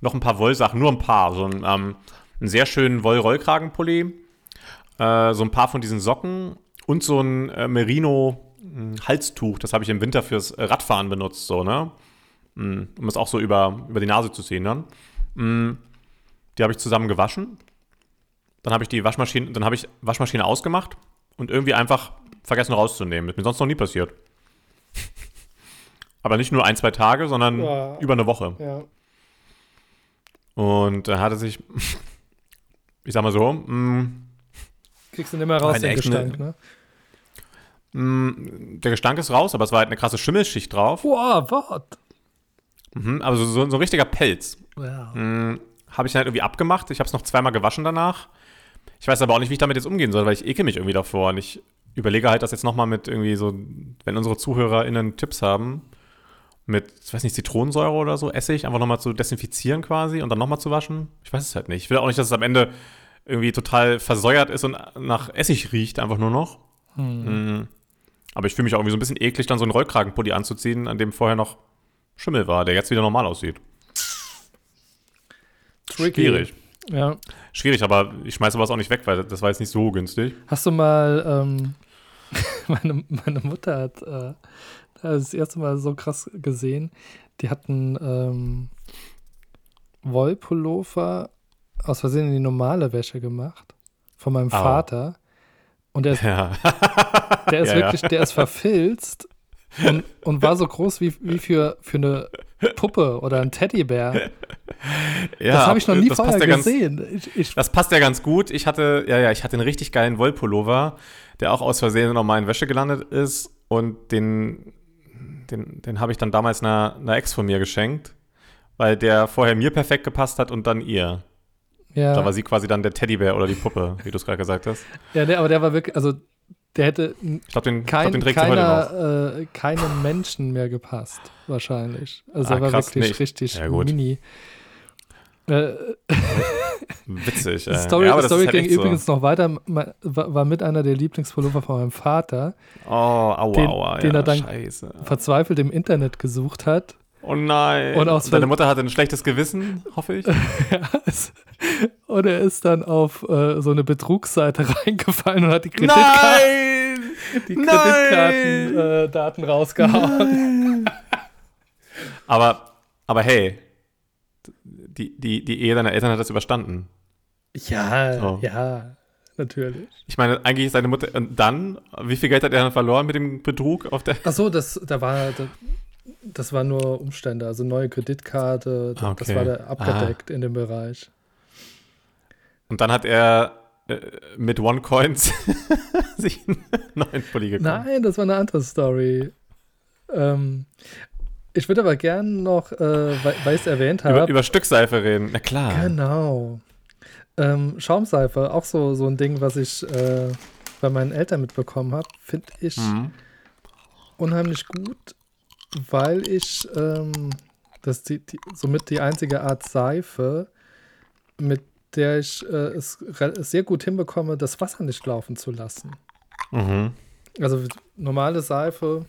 [SPEAKER 3] noch ein paar Wollsachen, nur ein paar. So ein, ähm, einen sehr schönen Woll-Rollkragenpulli, äh, so ein paar von diesen Socken und so ein äh, Merino-Halstuch. Das habe ich im Winter fürs Radfahren benutzt, so, ne? Mm, um es auch so über, über die Nase zu ziehen dann. Mm, Die habe ich zusammen gewaschen. Dann habe ich die Waschmaschine, dann habe ich Waschmaschine ausgemacht und irgendwie einfach vergessen rauszunehmen. Ist mir sonst noch nie passiert. Aber nicht nur ein, zwei Tage, sondern
[SPEAKER 2] Ja.
[SPEAKER 3] über eine Woche.
[SPEAKER 2] Ja.
[SPEAKER 3] Und da hatte sich, *laughs* ich sag mal so, mm,
[SPEAKER 2] Kriegst du nicht mehr raus, den Gestank, ne?
[SPEAKER 3] mm, der Gestank ist raus, aber es war halt eine krasse Schimmelschicht drauf.
[SPEAKER 2] Boah, Wort.
[SPEAKER 3] Mhm, also so, so ein richtiger Pelz.
[SPEAKER 2] Ja.
[SPEAKER 3] Mm, habe ich dann halt irgendwie abgemacht. Ich habe es noch zweimal gewaschen danach. Ich weiß aber auch nicht, wie ich damit jetzt umgehen soll, weil ich ekel mich irgendwie davor. Und ich überlege halt, das jetzt nochmal mit irgendwie so, wenn unsere ZuhörerInnen Tipps haben, mit, ich weiß nicht, Zitronensäure oder so, Essig, einfach nochmal zu desinfizieren quasi und dann nochmal zu waschen. Ich weiß es halt nicht. Ich will auch nicht, dass es am Ende irgendwie total versäuert ist und nach Essig riecht, einfach nur noch. Mm. Aber ich fühle mich auch irgendwie so ein bisschen eklig, dann so einen Rollkragenpulli anzuziehen, an dem vorher noch Schimmel war, der jetzt wieder normal aussieht.
[SPEAKER 2] Tricky.
[SPEAKER 3] Schwierig.
[SPEAKER 2] Ja.
[SPEAKER 3] Schwierig, aber ich schmeiße was auch nicht weg, weil das war jetzt nicht so günstig.
[SPEAKER 2] Hast du mal, ähm, *laughs* meine, meine Mutter hat äh, das erste Mal so krass gesehen, die hatten ähm, Wollpullover aus Versehen in die normale Wäsche gemacht von meinem
[SPEAKER 3] Au.
[SPEAKER 2] Vater. Und der ist,
[SPEAKER 3] Ja. *laughs*
[SPEAKER 2] der ist
[SPEAKER 3] Ja,
[SPEAKER 2] wirklich, der ist verfilzt und, und war so groß wie, wie für, für eine Puppe oder ein Teddybär.
[SPEAKER 3] ja
[SPEAKER 2] das habe ich noch nie vorher
[SPEAKER 3] ja ganz,
[SPEAKER 2] gesehen. Ich, ich,
[SPEAKER 3] Das passt ja ganz gut. Ich hatte, ja, ja, ich hatte einen richtig geilen Wollpullover, der auch aus Versehen in Wäsche gelandet ist. Und den, den, den habe ich dann damals einer, einer Ex von mir geschenkt, weil der vorher mir perfekt gepasst hat und dann ihr.
[SPEAKER 2] ja.
[SPEAKER 3] Da war sie quasi dann der Teddybär oder die Puppe, *laughs* wie du es gerade gesagt hast.
[SPEAKER 2] Ja, der, aber der war wirklich, also der hätte
[SPEAKER 3] Ich glaube, den, ich
[SPEAKER 2] kein,
[SPEAKER 3] glaub, den sie heute noch.
[SPEAKER 2] keiner, äh, keinem Menschen mehr gepasst, wahrscheinlich. Also
[SPEAKER 3] Ah,
[SPEAKER 2] er war
[SPEAKER 3] krass,
[SPEAKER 2] wirklich
[SPEAKER 3] nee, ich-
[SPEAKER 2] richtig
[SPEAKER 3] ja, gut.
[SPEAKER 2] mini. Äh, *laughs*
[SPEAKER 3] Witzig, ey.
[SPEAKER 2] Story,
[SPEAKER 3] ja,
[SPEAKER 2] Story
[SPEAKER 3] halt
[SPEAKER 2] ging
[SPEAKER 3] echt so.
[SPEAKER 2] übrigens noch weiter, war, mit einer der Lieblingspullover von meinem Vater,
[SPEAKER 3] Oh, aua,
[SPEAKER 2] den-
[SPEAKER 3] aua,
[SPEAKER 2] den
[SPEAKER 3] ja,
[SPEAKER 2] er dann-
[SPEAKER 3] scheiße.
[SPEAKER 2] verzweifelt im Internet gesucht hat.
[SPEAKER 3] Oh nein.
[SPEAKER 2] Und aus
[SPEAKER 3] Deine Mutter hatte ein schlechtes Gewissen, hoffe ich. *laughs*
[SPEAKER 2] und er ist dann auf äh, so eine Betrugsseite *laughs* reingefallen und hat die Kreditkarten,
[SPEAKER 3] Nein!
[SPEAKER 2] die
[SPEAKER 3] Nein!
[SPEAKER 2] Kreditkartendaten äh, Daten rausgehauen.
[SPEAKER 3] Aber, aber hey, die, die, die Ehe deiner Eltern hat das überstanden.
[SPEAKER 2] Ja,
[SPEAKER 3] Oh.
[SPEAKER 2] ja, natürlich.
[SPEAKER 3] Ich meine, eigentlich ist deine Mutter. Und dann, wie viel Geld hat er dann verloren mit dem Betrug auf der.
[SPEAKER 2] Ach so, das, da war, das, das war nur Umstände, also neue Kreditkarte, das, das
[SPEAKER 3] Okay.
[SPEAKER 2] war da abgedeckt in dem Bereich.
[SPEAKER 3] Und dann hat er äh, mit OneCoins *laughs* sich einen neuen Pulli gekauft.
[SPEAKER 2] Nein, das war eine andere Story. Ähm, ich würde aber gern noch, äh, weil, ich es erwähnt
[SPEAKER 3] Über,
[SPEAKER 2] habe,
[SPEAKER 3] über Stückseife reden. Na klar.
[SPEAKER 2] Genau. Ähm, Schaumseife, auch so, so ein Ding, was ich äh, bei meinen Eltern mitbekommen habe, finde ich
[SPEAKER 3] Mhm.
[SPEAKER 2] unheimlich gut, weil ich ähm, das die, die, somit die einzige Art Seife, mit der ich äh, es sehr gut hinbekomme, das Wasser nicht laufen zu lassen.
[SPEAKER 3] Mhm.
[SPEAKER 2] Also normale Seife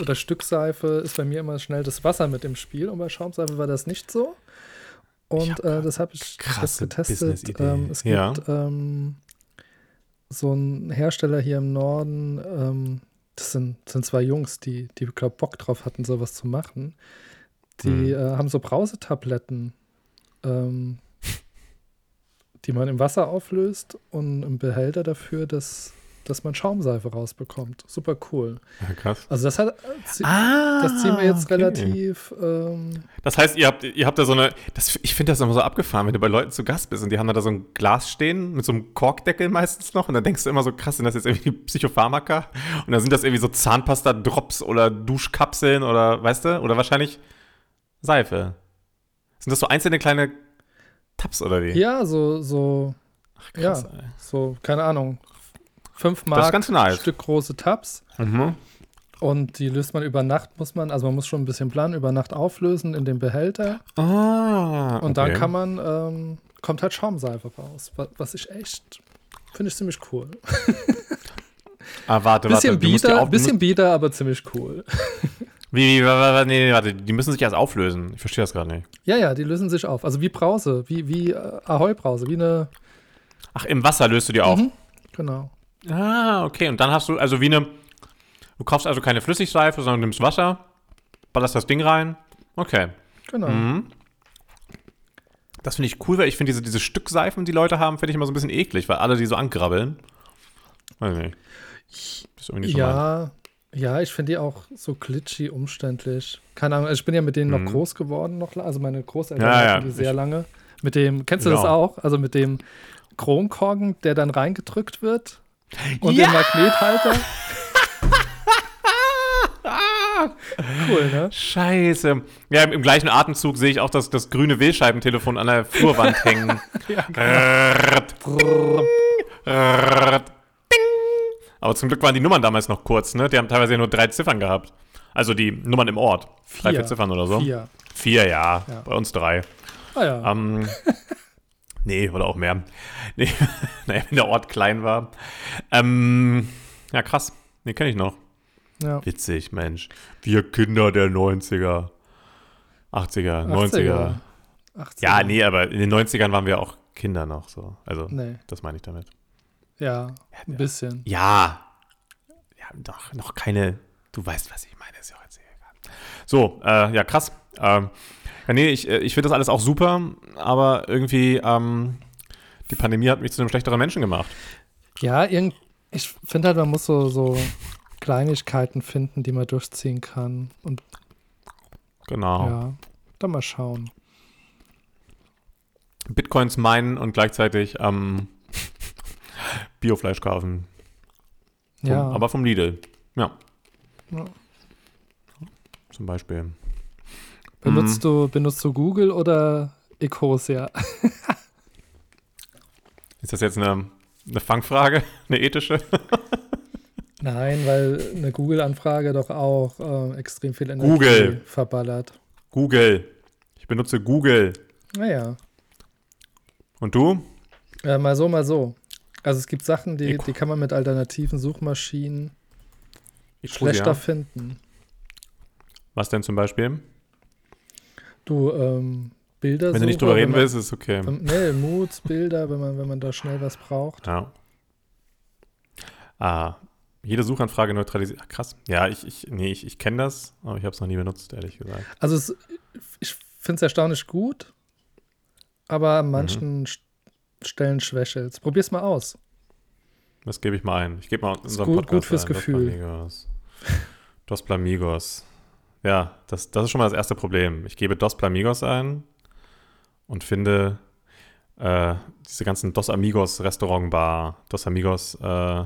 [SPEAKER 2] oder Stückseife ist bei mir immer schnell das Wasser mit im Spiel und bei Schaumseife war das nicht so. Und äh, das habe ich das getestet. Ähm, es gibt
[SPEAKER 3] Ja.
[SPEAKER 2] ähm, so einen Hersteller hier im Norden, ähm, das sind, das sind zwei Jungs, die, die glaube Bock drauf hatten, sowas zu machen. Die
[SPEAKER 3] Hm.
[SPEAKER 2] äh, haben so Brausetabletten, ähm, die man im Wasser auflöst und einen Behälter dafür, dass, dass man Schaumseife rausbekommt. Super cool.
[SPEAKER 3] Ja, krass.
[SPEAKER 2] Also das hat,
[SPEAKER 3] Ah,
[SPEAKER 2] das ziehen wir jetzt
[SPEAKER 3] okay.
[SPEAKER 2] relativ. Ähm,
[SPEAKER 3] Das heißt, ihr habt, ihr habt da so eine. Das, ich finde das immer so abgefahren, wenn du bei Leuten zu Gast bist und die haben da so ein Glas stehen mit so einem Korkdeckel meistens noch und dann denkst du immer so, krass, sind das jetzt irgendwie Psychopharmaka? Und dann sind das irgendwie so Zahnpasta-Drops oder Duschkapseln oder, weißt du? Oder wahrscheinlich Seife. Sind das so einzelne kleine Tabs oder wie?
[SPEAKER 2] ja, so, so,
[SPEAKER 3] Krass,
[SPEAKER 2] ja.
[SPEAKER 3] ey.
[SPEAKER 2] so, keine Ahnung, fünf
[SPEAKER 3] Das
[SPEAKER 2] Mark
[SPEAKER 3] ist ganz nice.
[SPEAKER 2] Stück große Tabs.
[SPEAKER 3] Mhm.
[SPEAKER 2] Und die löst man über Nacht, muss man, also man muss schon ein bisschen planen, über Nacht auflösen in den Behälter.
[SPEAKER 3] Ah.
[SPEAKER 2] Und dann
[SPEAKER 3] okay.
[SPEAKER 2] kann man, ähm, kommt halt Schaumseife raus. wa- Was ich echt, finde ich ziemlich cool. *laughs*
[SPEAKER 3] Ah, warte,
[SPEAKER 2] Bisschen
[SPEAKER 3] warte.
[SPEAKER 2] bieder,
[SPEAKER 3] auf-
[SPEAKER 2] bisschen bieder, aber ziemlich cool. *laughs*
[SPEAKER 3] Wie, wie, wa- wa- wa- nee, nee, warte, die müssen sich erst auflösen. Ich verstehe das gerade nicht.
[SPEAKER 2] Ja, ja, die lösen sich auf. Also wie Brause, wie, wie äh, Ahoi-Brause, wie eine,
[SPEAKER 3] Ach, im Wasser löst du die auf.
[SPEAKER 2] Mhm. genau.
[SPEAKER 3] Ah, okay. Und dann hast du, also wie eine, du kaufst also keine Flüssigseife, sondern nimmst Wasser, ballerst das Ding rein. Okay.
[SPEAKER 2] Genau.
[SPEAKER 3] Mhm. Das finde ich cool, weil ich finde diese, diese Stückseifen, die Leute haben, finde ich immer so ein bisschen eklig, weil alle die so angrabbeln. Weiß nicht. Ist irgendwie nicht so mein-
[SPEAKER 2] Ja, ja, ich finde die auch so glitchy, umständlich. Keine Ahnung, also ich bin ja mit denen
[SPEAKER 3] Mhm.
[SPEAKER 2] noch groß geworden, noch, also meine Großeltern
[SPEAKER 3] Ja, ja,
[SPEAKER 2] hatten die sehr
[SPEAKER 3] ich-
[SPEAKER 2] lange. Mit dem, kennst du
[SPEAKER 3] Genau.
[SPEAKER 2] das auch? Also mit dem Kronkorken, der dann reingedrückt wird und
[SPEAKER 3] Ja!
[SPEAKER 2] den Magnethalter. *laughs* cool, ne?
[SPEAKER 3] Scheiße. Ja, im, im gleichen Atemzug sehe ich auch das, das grüne Wählscheibentelefon an der Flurwand hängen. *laughs* Rrrt. Ding. Aber zum Glück waren die Nummern damals noch kurz, ne? Die haben teilweise ja nur drei Ziffern gehabt. Also die Nummern im Ort. Drei,
[SPEAKER 2] Vier.
[SPEAKER 3] vier Ziffern oder so.
[SPEAKER 2] Vier.
[SPEAKER 3] Vier, ja.
[SPEAKER 2] Ja.
[SPEAKER 3] Bei uns drei.
[SPEAKER 2] Ah ja.
[SPEAKER 3] Ähm, *laughs* nee, oder auch mehr. Nee, *laughs* naja, wenn der Ort klein war. Ähm, ja, krass. Nee, kenne ich noch.
[SPEAKER 2] ja.
[SPEAKER 3] Witzig, Mensch. Wir Kinder der 90er. 80er, 90er.
[SPEAKER 2] 80er.
[SPEAKER 3] Ja, nee, aber in den 90ern waren wir auch Kinder noch so. Also,
[SPEAKER 2] Nee,
[SPEAKER 3] das meine ich damit.
[SPEAKER 2] ja, ein bisschen.
[SPEAKER 3] Ja. Ja, doch, noch keine. Du weißt, was ich meine, ist ja auch jetzt egal. So, äh, ja, krass. Ähm, ja, nee, ich, äh, ich finde das alles auch super, aber irgendwie, ähm, die Pandemie hat mich zu einem schlechteren Menschen gemacht.
[SPEAKER 2] Ja, irgend, ich finde halt, man muss so, so Kleinigkeiten finden, die man durchziehen kann. Und
[SPEAKER 3] Genau.
[SPEAKER 2] ja, dann mal schauen.
[SPEAKER 3] Bitcoins meinen und gleichzeitig ähm, Biofleisch kaufen. Vom,
[SPEAKER 2] Ja,
[SPEAKER 3] Aber vom Lidl. Ja.
[SPEAKER 2] Ja.
[SPEAKER 3] Zum Beispiel.
[SPEAKER 2] Benutzt,
[SPEAKER 3] Mhm.
[SPEAKER 2] du, benutzt du Google oder Ecosia? *laughs*
[SPEAKER 3] Ist das jetzt eine, eine Fangfrage? *laughs* Eine ethische? *laughs*
[SPEAKER 2] Nein, weil eine Google-Anfrage doch auch äh, extrem viel Energie
[SPEAKER 3] Google.
[SPEAKER 2] verballert.
[SPEAKER 3] Google. Ich benutze Google.
[SPEAKER 2] Naja,
[SPEAKER 3] Und du?
[SPEAKER 2] Äh, mal so, mal so. Also es gibt Sachen, die, die kann man mit alternativen Suchmaschinen schlechter
[SPEAKER 3] ja.
[SPEAKER 2] finden.
[SPEAKER 3] Was denn zum Beispiel?
[SPEAKER 2] Du, ähm, Bilder
[SPEAKER 3] Wenn du nicht drüber reden willst, ist okay.
[SPEAKER 2] Wenn, nee, Moods, Bilder, wenn man, wenn man da schnell was braucht.
[SPEAKER 3] Ja. Ah, jede Suchanfrage neutralisiert. Ach, krass. Ja, ich, ich, nee, ich, ich kenne das, aber ich habe es noch nie benutzt, ehrlich gesagt.
[SPEAKER 2] Also es, ich finde es erstaunlich gut, aber an manchen
[SPEAKER 3] Mhm.
[SPEAKER 2] St- Stellen schwächelt Probier's mal aus.
[SPEAKER 3] Das gebe ich mal ein. Ich gebe mal
[SPEAKER 2] Ist
[SPEAKER 3] unseren
[SPEAKER 2] gut-
[SPEAKER 3] Podcast
[SPEAKER 2] gut fürs
[SPEAKER 3] ein.
[SPEAKER 2] Gefühl.
[SPEAKER 3] Dos Plamigos. Dos Plamigos. Ja, das, das ist schon mal das erste Problem. Ich gebe Dos Plamigos ein und finde äh, diese ganzen Dos Amigos Restaurant Bar, Dos Amigos, äh,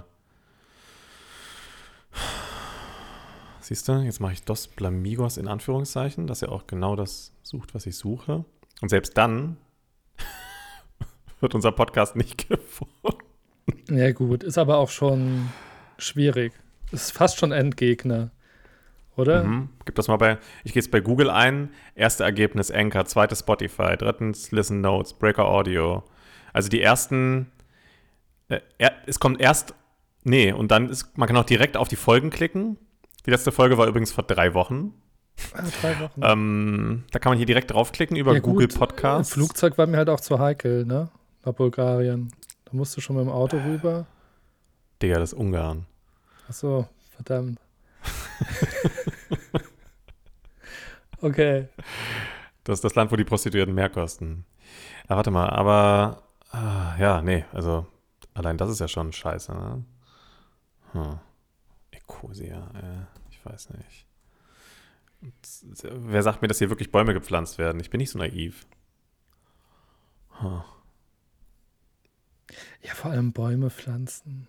[SPEAKER 3] siehst du, jetzt mache ich Dos Plamigos in Anführungszeichen, dass er auch genau das sucht, was ich suche. Und selbst dann *laughs* wird unser Podcast nicht gefunden.
[SPEAKER 2] Ja, gut, ist aber auch schon schwierig. Ist fast schon Endgegner. Oder?
[SPEAKER 3] Mhm. Gib das mal bei, ich gehe jetzt bei Google ein, erste Ergebnis Anchor, zweites Spotify, drittens Listen Notes, Breaker Audio. Also die ersten, äh, er, es kommt erst, nee, und dann ist, man kann auch direkt auf die Folgen klicken. Die letzte Folge war übrigens vor drei Wochen.
[SPEAKER 2] Ah, drei Wochen. *laughs*
[SPEAKER 3] Ähm, da kann man hier direkt draufklicken über
[SPEAKER 2] Ja,
[SPEAKER 3] Google
[SPEAKER 2] gut,
[SPEAKER 3] Podcasts.
[SPEAKER 2] Im Flugzeug war mir halt auch zu heikel, ne? Nach Bulgarien. Da musst du schon mit dem Auto rüber.
[SPEAKER 3] Digga, das ist Ungarn.
[SPEAKER 2] Achso, verdammt. *laughs* okay.
[SPEAKER 3] Das ist das Land, wo die Prostituierten mehr kosten. Ja, warte mal, aber ah, ja, nee, also allein das ist ja schon scheiße, ne? Hm. Ecosia, äh, ich weiß nicht. Und, wer sagt mir, dass hier wirklich Bäume gepflanzt werden? Ich bin nicht so naiv. Hm.
[SPEAKER 2] Ja, vor allem Bäume pflanzen.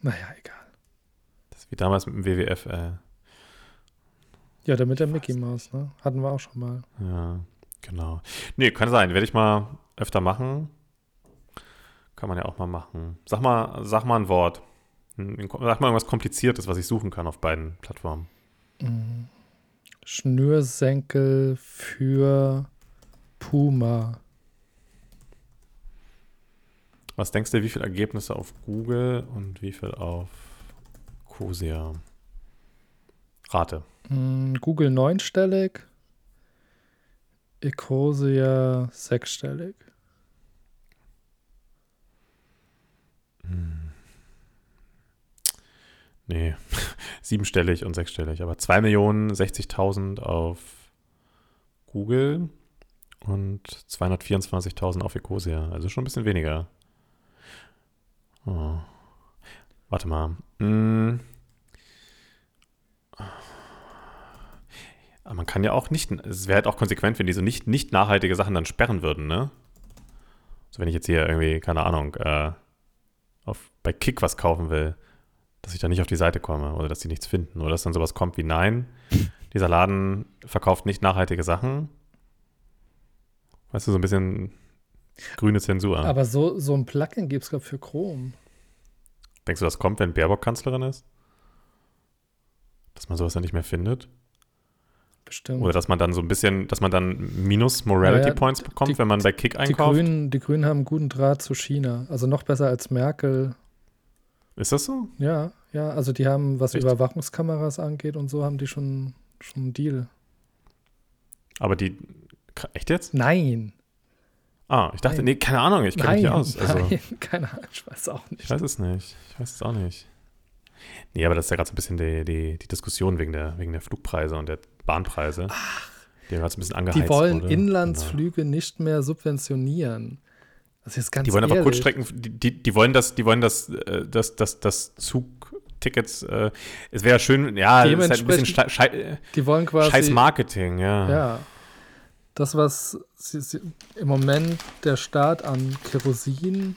[SPEAKER 2] Naja, egal.
[SPEAKER 3] Das ist wie damals mit dem WWF, äh,
[SPEAKER 2] Ja, der mit der Mickey Mouse, ne? Hatten wir auch schon mal.
[SPEAKER 3] ja, genau. Nee, kann sein, werde ich mal öfter machen. Kann man ja auch mal machen. Sag mal, sag mal ein Wort. Sag mal irgendwas Kompliziertes, was ich suchen kann auf beiden Plattformen.
[SPEAKER 2] Mhm. Schnürsenkel für Puma.
[SPEAKER 3] Was denkst du, wie viele Ergebnisse auf Google und wie viel auf Cosia? Rate.
[SPEAKER 2] Mm, Google neunstellig. Ecosia sechsstellig.
[SPEAKER 3] Nee, *laughs* siebenstellig und sechsstellig. Aber 2.060.000 auf Google und 224.000 auf Ecosia. Also schon ein bisschen weniger. Oh. Warte mal. Hm. Aber man kann ja auch nicht, es wäre halt auch konsequent, wenn die so nicht, nicht nachhaltige Sachen dann sperren würden, ne? So wenn ich jetzt hier irgendwie, keine Ahnung, äh, auf, bei Kick was kaufen will, dass ich da nicht auf die Seite komme oder dass die nichts finden oder dass dann sowas kommt wie nein, dieser Laden verkauft nicht nachhaltige Sachen. Weißt du, so ein bisschen grüne Zensur.
[SPEAKER 2] Aber so, so ein Plugin gibt es, ich, für Chrome.
[SPEAKER 3] Denkst du, das kommt, wenn Baerbock Kanzlerin ist? Dass man sowas dann nicht mehr findet?
[SPEAKER 2] Bestimmt.
[SPEAKER 3] Oder dass man dann so ein bisschen, dass man dann minus Morality
[SPEAKER 2] Naja,
[SPEAKER 3] Points bekommt,
[SPEAKER 2] die-
[SPEAKER 3] wenn man bei Kick
[SPEAKER 2] die,
[SPEAKER 3] einkauft?
[SPEAKER 2] Grünen, die Grünen haben einen guten Draht zu China. Also noch besser als Merkel.
[SPEAKER 3] Ist das so?
[SPEAKER 2] Ja, ja. Also die haben, was
[SPEAKER 3] Echt?
[SPEAKER 2] Überwachungskameras angeht und so, haben die schon, schon einen Deal.
[SPEAKER 3] Aber die. Echt jetzt?
[SPEAKER 2] Nein.
[SPEAKER 3] Ah, ich dachte,
[SPEAKER 2] Nein.
[SPEAKER 3] nee, keine Ahnung, ich kenne mich aus. Also,
[SPEAKER 2] nein, *laughs* keine Ahnung, ich weiß auch nicht.
[SPEAKER 3] Ich weiß es nicht. Ich weiß es auch nicht. Nee, aber das ist ja gerade so ein bisschen die, die, die Diskussion wegen der, wegen der Flugpreise und der Bahnpreise. Ach, die gerade so ein bisschen angeheizt
[SPEAKER 2] Die wollen
[SPEAKER 3] wurde.
[SPEAKER 2] Inlandsflüge nicht mehr subventionieren. Das ist ganz
[SPEAKER 3] Die wollen
[SPEAKER 2] ehrlich.
[SPEAKER 3] Kurzstrecken, die, die, die wollen das, die wollen das, äh, das, das, das Zugtickets, äh, es wäre schön, ja, es ist halt ein bisschen schei schei
[SPEAKER 2] Die wollen quasi.
[SPEAKER 3] scheiß Marketing, ja.
[SPEAKER 2] Ja. Das, was sie, sie, im Moment der Staat an Kerosin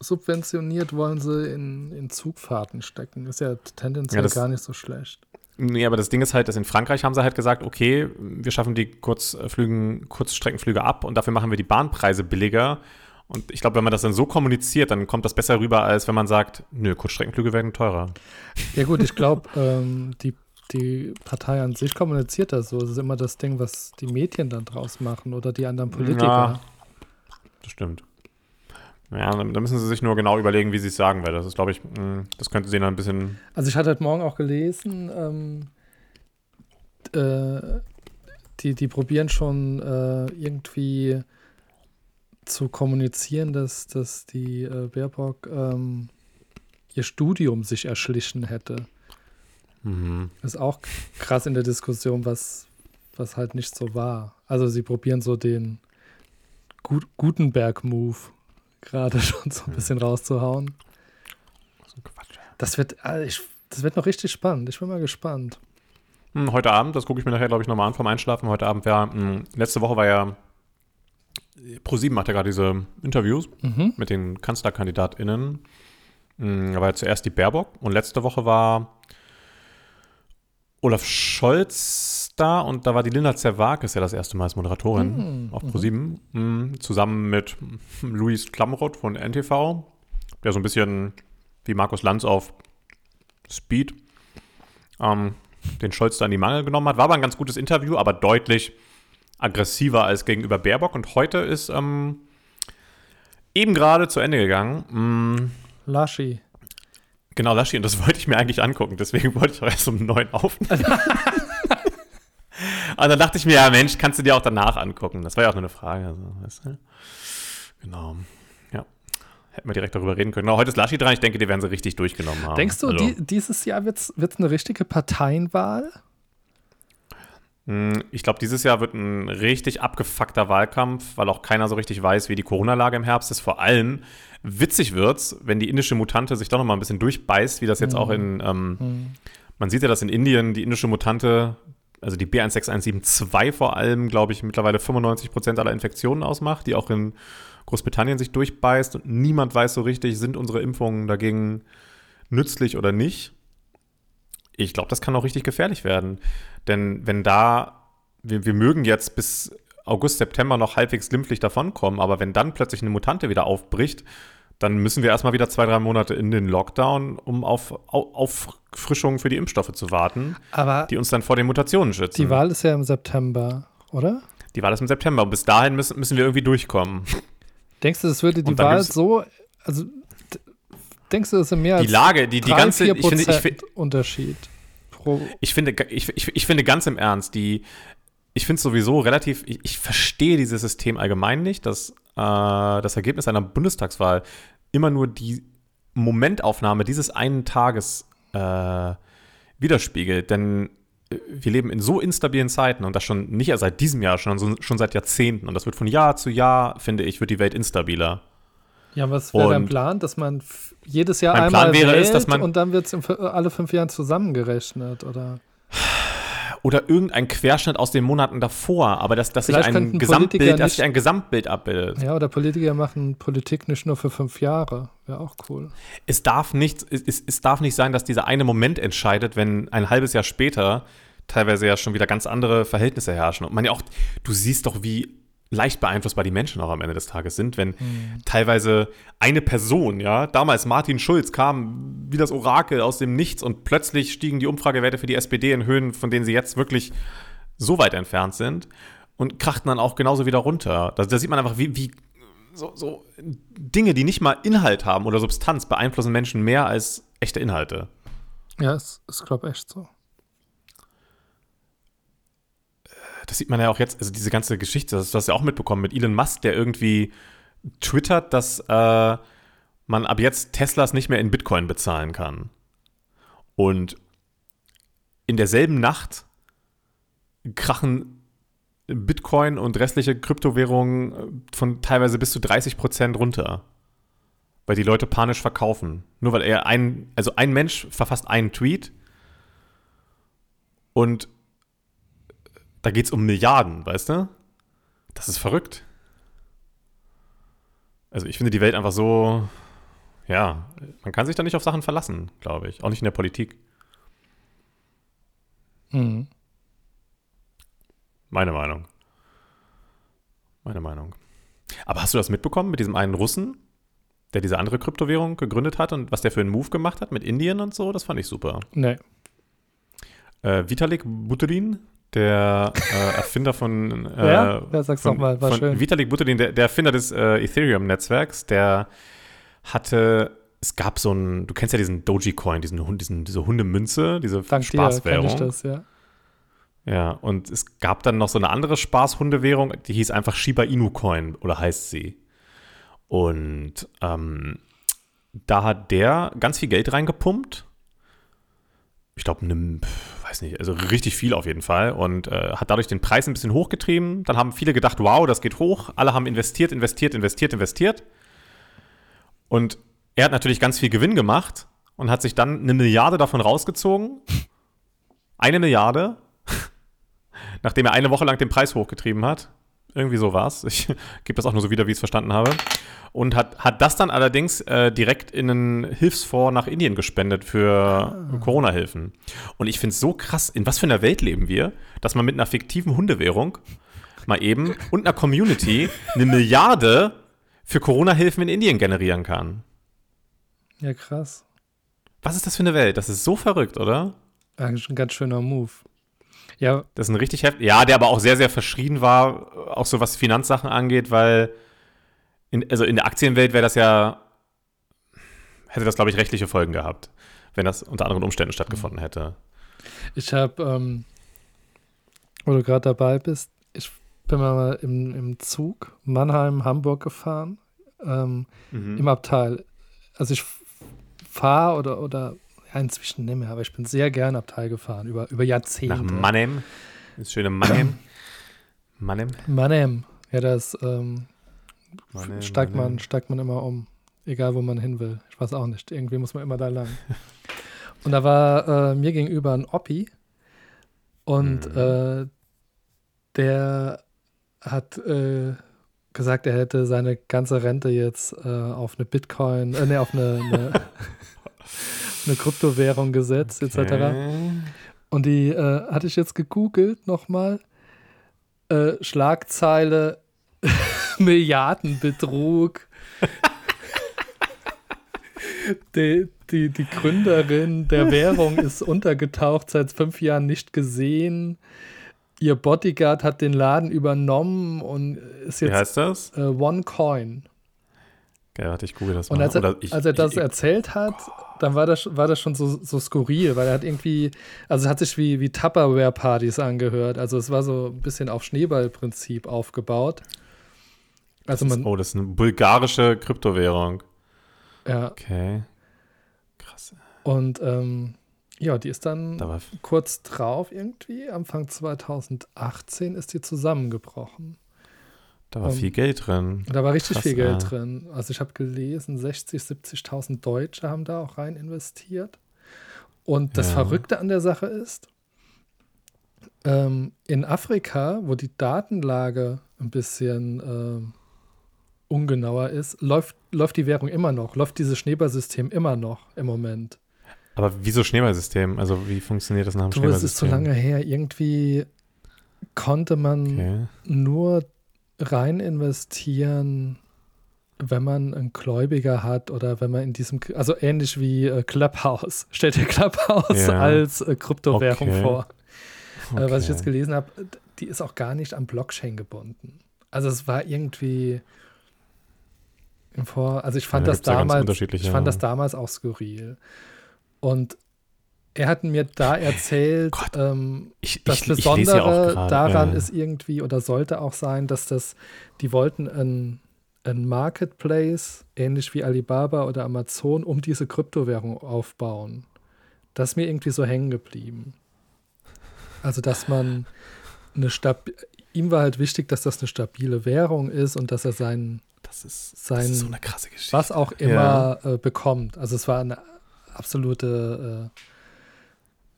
[SPEAKER 2] subventioniert, wollen sie in, in Zugfahrten stecken. Ist ja tendenziell
[SPEAKER 3] Ja,
[SPEAKER 2] gar nicht so schlecht.
[SPEAKER 3] Nee, aber das Ding ist halt, dass in Frankreich haben sie halt gesagt, okay, wir schaffen die Kurzflügen, Kurzstreckenflüge ab und dafür machen wir die Bahnpreise billiger. Und ich glaube, wenn man das dann so kommuniziert, dann kommt das besser rüber, als wenn man sagt, nö, Kurzstreckenflüge werden teurer.
[SPEAKER 2] Ja, gut, ich *laughs* glaube, ähm, die, die Partei an sich kommuniziert das so. Es ist immer das Ding, was die Medien dann draus machen oder die anderen Politiker.
[SPEAKER 3] Ja. Das stimmt. Ja, da müssen sie sich nur genau überlegen, wie sie es sagen, weil das ist, glaube ich, mh, das könnte sie dann ein bisschen.
[SPEAKER 2] Also ich hatte heute Morgen auch gelesen, ähm, äh, die, die probieren schon äh, irgendwie zu kommunizieren, dass, dass die äh, Baerbock ähm, ihr Studium sich erschlichen hätte.
[SPEAKER 3] Mhm.
[SPEAKER 2] Das ist auch krass in der Diskussion, was, was halt nicht so war. Also sie probieren so den Gut Gutenberg-Move gerade *laughs* schon so ein bisschen rauszuhauen.
[SPEAKER 3] So ein Quatsch.
[SPEAKER 2] Das wird, äh, ich, das wird noch richtig spannend. Ich bin mal gespannt.
[SPEAKER 3] Hm, Heute Abend, das gucke ich mir nachher, glaube ich, nochmal an vom Einschlafen. Heute Abend war, mh, letzte Woche war ja, Pro7 macht ja gerade diese Interviews
[SPEAKER 2] Mhm.
[SPEAKER 3] mit den KanzlerkandidatInnen. Da war ja zuerst die Baerbock und letzte Woche war Olaf Scholz da und da war die Linda Zerwakis ja das erste Mal als Moderatorin
[SPEAKER 2] Mhm.
[SPEAKER 3] auf Pro7, mh, zusammen mit Luis Klamroth von NTV, der so ein bisschen wie Markus Lanz auf Speed ähm, den Scholz da in die Mangel genommen hat. War aber ein ganz gutes Interview, aber deutlich aggressiver als gegenüber Baerbock. Und heute ist ähm, eben gerade zu Ende gegangen. Mm,
[SPEAKER 2] Laschi.
[SPEAKER 3] genau, Laschi, und das wollte ich mir eigentlich angucken. Deswegen wollte ich auch erst um neun aufnehmen. *laughs* Und dann dachte ich mir, ja Mensch, kannst du dir auch danach angucken. Das war ja auch nur eine Frage. Also, weißt du? Genau. Ja. Hätten wir direkt darüber reden können. Genau, heute ist Laschi dran. Ich denke, die werden sie richtig durchgenommen haben.
[SPEAKER 2] Denkst du,
[SPEAKER 3] Also-
[SPEAKER 2] die, dieses Jahr wird es eine richtige Parteienwahl?
[SPEAKER 3] Mm, Ich glaube, dieses Jahr wird ein richtig abgefuckter Wahlkampf, weil auch keiner so richtig weiß, wie die Corona-Lage im Herbst ist. Vor allem witzig wird's, wenn die indische Mutante sich doch noch mal ein bisschen durchbeißt, wie das jetzt auch in, ähm, man sieht ja, dass in Indien die indische Mutante, also die B16172 vor allem, glaube ich, mittlerweile 95 Prozent aller Infektionen ausmacht, die auch in Großbritannien sich durchbeißt und niemand weiß so richtig, sind unsere Impfungen dagegen nützlich oder nicht. Ich glaube, das kann auch richtig gefährlich werden. Denn wenn da, wir, wir mögen jetzt bis August, September noch halbwegs glimpflich davonkommen, aber wenn dann plötzlich eine Mutante wieder aufbricht, dann müssen wir erstmal wieder zwei, drei Monate in den Lockdown, um auf Au- Auffrischungen für die Impfstoffe zu warten,
[SPEAKER 2] Aber
[SPEAKER 3] die uns dann vor den Mutationen schützen.
[SPEAKER 2] die Wahl ist ja im September, oder?
[SPEAKER 3] die Wahl ist im September und bis dahin müssen, müssen wir irgendwie durchkommen.
[SPEAKER 2] Denkst du, es würde die Wahl so, also denkst du, es sind mehr
[SPEAKER 3] Die
[SPEAKER 2] als
[SPEAKER 3] Lage, die, die
[SPEAKER 2] drei,
[SPEAKER 3] ganze,
[SPEAKER 2] vier
[SPEAKER 3] ich finde, ich,
[SPEAKER 2] Prozent
[SPEAKER 3] fi-
[SPEAKER 2] Unterschied pro
[SPEAKER 3] ich finde, ich, ich, ich finde ganz im Ernst, die, ich finde es sowieso relativ, ich, ich verstehe dieses System allgemein nicht, dass äh, das Ergebnis einer Bundestagswahl immer nur die Momentaufnahme dieses einen Tages äh, widerspiegelt. Denn äh, wir leben in so instabilen Zeiten und das schon nicht erst seit diesem Jahr, schon, so- schon seit Jahrzehnten. Und das wird von Jahr zu Jahr, finde ich, wird die Welt instabiler.
[SPEAKER 2] Ja, was wäre dein Plan, dass man jedes Jahr einmal
[SPEAKER 3] Plan wäre
[SPEAKER 2] wählt
[SPEAKER 3] es, dass man-
[SPEAKER 2] und dann wird es alle fünf Jahren zusammengerechnet, oder?
[SPEAKER 3] Oder irgendein Querschnitt aus den Monaten davor, aber dass, dass sich ein Gesamtbild,
[SPEAKER 2] Politiker
[SPEAKER 3] dass sich
[SPEAKER 2] nicht-
[SPEAKER 3] ein Gesamtbild abbildet.
[SPEAKER 2] Ja, oder Politiker machen Politik nicht nur für fünf Jahre. Wäre auch cool.
[SPEAKER 3] es darf nicht, es, es darf nicht sein, dass dieser eine Moment entscheidet, wenn ein halbes Jahr später teilweise ja schon wieder ganz andere Verhältnisse herrschen. Und man ja auch, du siehst doch, wie leicht beeinflussbar die Menschen auch am Ende des Tages sind, wenn teilweise eine Person, ja, damals Martin Schulz kam wie das Orakel aus dem Nichts und plötzlich stiegen die Umfragewerte für die SPD in Höhen, von denen sie jetzt wirklich so weit entfernt sind und krachten dann auch genauso wieder runter. Da, da sieht man einfach, wie, wie so, so Dinge, die nicht mal Inhalt haben oder Substanz, beeinflussen Menschen mehr als echte Inhalte.
[SPEAKER 2] Ja, es ist, glaube ich, echt so.
[SPEAKER 3] Das sieht man ja auch jetzt, also diese ganze Geschichte, das hast du ja auch mitbekommen mit Elon Musk, der irgendwie twittert, dass äh, man ab jetzt Teslas nicht mehr in Bitcoin bezahlen kann. Und in derselben Nacht krachen Bitcoin und restliche Kryptowährungen äh, von teilweise bis zu 30 Prozent runter. Weil die Leute panisch verkaufen. Nur weil er ein, also ein Mensch verfasst einen Tweet und da geht es um Milliarden, weißt du? Das ist verrückt. Also ich finde die Welt einfach so, ja, man kann sich da nicht auf Sachen verlassen, glaube ich. Auch nicht in der Politik.
[SPEAKER 2] Mhm.
[SPEAKER 3] Meine Meinung. Meine Meinung. Aber hast du das mitbekommen mit diesem einen Russen, der diese andere Kryptowährung gegründet hat und was der für einen Move gemacht hat mit Indien und so? Das fand ich super.
[SPEAKER 2] Nee.
[SPEAKER 3] Äh, Vitalik Buterin, der äh, Erfinder von, äh,
[SPEAKER 2] Wer? Wer sag's
[SPEAKER 3] von,
[SPEAKER 2] mal, war
[SPEAKER 3] von
[SPEAKER 2] schön.
[SPEAKER 3] Vitalik Buterin, der, der Erfinder des äh, Ethereum-Netzwerks, der hatte, es gab so einen, du kennst ja diesen Dogecoin, diesen Hund, diesen, diese Hundemünze, diese
[SPEAKER 2] Dank dir
[SPEAKER 3] Spaßwährung.
[SPEAKER 2] ich das, ja.
[SPEAKER 3] Ja, und es gab dann noch so eine andere Spaßhundewährung, die hieß einfach Shiba Inu Coin oder heißt sie. Und ähm, da hat der ganz viel Geld reingepumpt. Ich glaube, ne, weiß nicht, also richtig viel auf jeden Fall. Und äh, hat dadurch den Preis ein bisschen hochgetrieben. Dann haben viele gedacht, wow, das geht hoch. Alle haben investiert, investiert, investiert, investiert. Und er hat natürlich ganz viel Gewinn gemacht und hat sich dann eine Milliarde davon rausgezogen. Eine Milliarde *laughs* nachdem er eine Woche lang den Preis hochgetrieben hat. Irgendwie so war es. Ich *laughs* gebe das auch nur so wieder, wie ich es verstanden habe. Und hat, hat das dann allerdings äh, direkt in einen Hilfsfonds nach Indien gespendet für Corona-Hilfen. Und ich finde es so krass, in was für einer Welt leben wir, dass man mit einer fiktiven Hundewährung mal eben und einer Community eine Milliarde für Corona-Hilfen in Indien generieren kann.
[SPEAKER 2] Ja, krass.
[SPEAKER 3] Was ist das für eine Welt? Das ist so verrückt, oder?
[SPEAKER 2] Eigentlich ein ganz schöner Move. Ja,
[SPEAKER 3] Das ist ein richtig heftig. Ja, der aber auch sehr, sehr verschrien war, auch so was Finanzsachen angeht, weil in, also in der Aktienwelt wäre das ja, hätte das, glaube ich, rechtliche Folgen gehabt, wenn das unter anderen Umständen stattgefunden hätte.
[SPEAKER 2] ich habe, ähm, wo du gerade dabei bist, ich bin mal im, im Zug Mannheim, Hamburg gefahren, ähm,
[SPEAKER 3] Mhm.
[SPEAKER 2] im Abteil. Also ich fahre oder, oder ja, inzwischen nicht mehr, aber ich bin sehr gern Abteil gefahren, über, über Jahrzehnte.
[SPEAKER 3] Nach Mannheim. Das schöne Mannheim. *clears throat* Mannheim.
[SPEAKER 2] Mannheim. Ja, das ähm,
[SPEAKER 3] Mannheim,
[SPEAKER 2] steigt, man, steigt man immer um. Egal, wo man hin will. Ich weiß auch nicht. Irgendwie muss man immer da lang. *laughs* Und da war äh, mir gegenüber ein Oppi. Und
[SPEAKER 3] Mhm.
[SPEAKER 2] äh, der hat äh, gesagt, er hätte seine ganze Rente jetzt äh, auf eine Bitcoin, äh, nee, auf eine, eine, *laughs* eine Kryptowährung gesetzt, etc.
[SPEAKER 3] Okay.
[SPEAKER 2] Und die äh, hatte ich jetzt gegoogelt nochmal. Äh, Schlagzeile *laughs* Milliardenbetrug. *laughs* die, die, die Gründerin der Währung ist untergetaucht, seit fünf Jahren nicht gesehen. Ihr Bodyguard hat den Laden übernommen und ist
[SPEAKER 3] Wie
[SPEAKER 2] jetzt
[SPEAKER 3] heißt das?
[SPEAKER 2] äh, OneCoin.
[SPEAKER 3] Okay, warte, ich google das mal.
[SPEAKER 2] Und als er,
[SPEAKER 3] ich-
[SPEAKER 2] als er das
[SPEAKER 3] ich,
[SPEAKER 2] erzählt hat, dann war das, war das schon so, so skurril, weil er hat irgendwie, also es hat sich wie, wie Tupperware-Partys angehört. Also es war so ein bisschen auf Schneeballprinzip aufgebaut. Also man,
[SPEAKER 3] Oh, das ist eine bulgarische Kryptowährung.
[SPEAKER 2] ja,
[SPEAKER 3] Okay. Krass.
[SPEAKER 2] und ähm, ja, die ist dann
[SPEAKER 3] Da
[SPEAKER 2] kurz drauf irgendwie, Anfang 2018 ist die zusammengebrochen.
[SPEAKER 3] Da war
[SPEAKER 2] Um,
[SPEAKER 3] viel Geld drin.
[SPEAKER 2] Da war richtig
[SPEAKER 3] Krass,
[SPEAKER 2] viel Geld
[SPEAKER 3] ja.
[SPEAKER 2] drin. Also ich habe gelesen, 60, 70.000 Deutsche haben da auch rein investiert. Und das
[SPEAKER 3] Ja.
[SPEAKER 2] Verrückte an der Sache ist, ähm, in Afrika, wo die Datenlage ein bisschen ähm, ungenauer ist, läuft, läuft die Währung immer noch, läuft dieses Schneeballsystem immer noch im Moment.
[SPEAKER 3] Aber wieso Schneeballsystem? Also wie funktioniert das nach dem
[SPEAKER 2] Du, es ist so
[SPEAKER 3] Schneeballsystem?
[SPEAKER 2] lange her. Irgendwie konnte man
[SPEAKER 3] Okay.
[SPEAKER 2] nur rein investieren, wenn man einen Gläubiger hat oder wenn man in diesem, also ähnlich wie äh, Clubhouse. *laughs* Stellt dir Clubhouse
[SPEAKER 3] Ja.
[SPEAKER 2] als äh, Kryptowährung
[SPEAKER 3] Okay.
[SPEAKER 2] vor. Äh, was ich
[SPEAKER 3] Okay.
[SPEAKER 2] jetzt gelesen habe, die ist auch gar nicht an Blockchain gebunden. Also es war irgendwie im Vor, also ich fand
[SPEAKER 3] da
[SPEAKER 2] das
[SPEAKER 3] ja
[SPEAKER 2] damals, ich fand das damals auch skurril. Und er hat mir da erzählt,
[SPEAKER 3] Gott.
[SPEAKER 2] ähm,
[SPEAKER 3] Ich,
[SPEAKER 2] das
[SPEAKER 3] ich, ich lese ja
[SPEAKER 2] Besondere daran
[SPEAKER 3] äh,
[SPEAKER 2] ist irgendwie oder sollte auch sein, dass das, die wollten ein, ein Marketplace, ähnlich wie Alibaba oder Amazon, um diese Kryptowährung aufbauen. Das ist mir irgendwie so hängen geblieben. Also, dass man eine Stab ihm war halt wichtig, dass das eine stabile Währung ist und dass er sein,
[SPEAKER 3] das, ist, das
[SPEAKER 2] sein
[SPEAKER 3] ist so eine krasse Geschichte.
[SPEAKER 2] was auch immer äh, bekommt. Also es war eine absolute äh,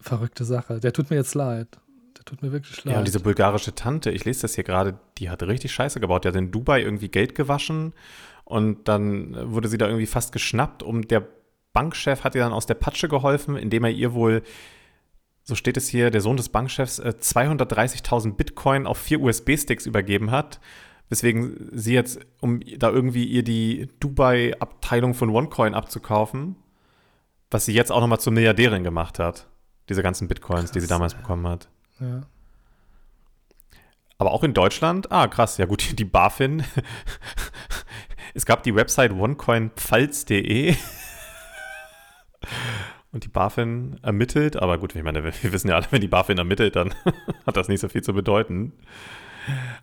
[SPEAKER 2] verrückte Sache. Der tut mir jetzt leid. Der tut mir wirklich leid.
[SPEAKER 3] Ja, und diese bulgarische Tante, ich lese das hier gerade, die hatte richtig Scheiße gebaut. Die hat in Dubai irgendwie Geld gewaschen und dann wurde sie da irgendwie fast geschnappt und der Bankchef hat ihr dann aus der Patsche geholfen, indem er ihr wohl, so steht es hier, der Sohn des Bankchefs, äh, 230.000 Bitcoin auf vier USB-Sticks übergeben hat. Weswegen sie jetzt, um da irgendwie ihr die Dubai-Abteilung von OneCoin abzukaufen, was sie jetzt auch nochmal zur Milliardärin gemacht hat. Diese ganzen Bitcoins, die sie
[SPEAKER 2] Krass,
[SPEAKER 3] damals bekommen hat.
[SPEAKER 2] ja.
[SPEAKER 3] Aber auch in Deutschland? Ah, krass. Ja gut, *laughs* die BaFin. es gab die Website onecoinpfalz.de. Und die BaFin ermittelt, aber gut, ich meine, wir wissen ja alle, wenn die BaFin ermittelt, dann *laughs* hat das nicht so viel zu bedeuten.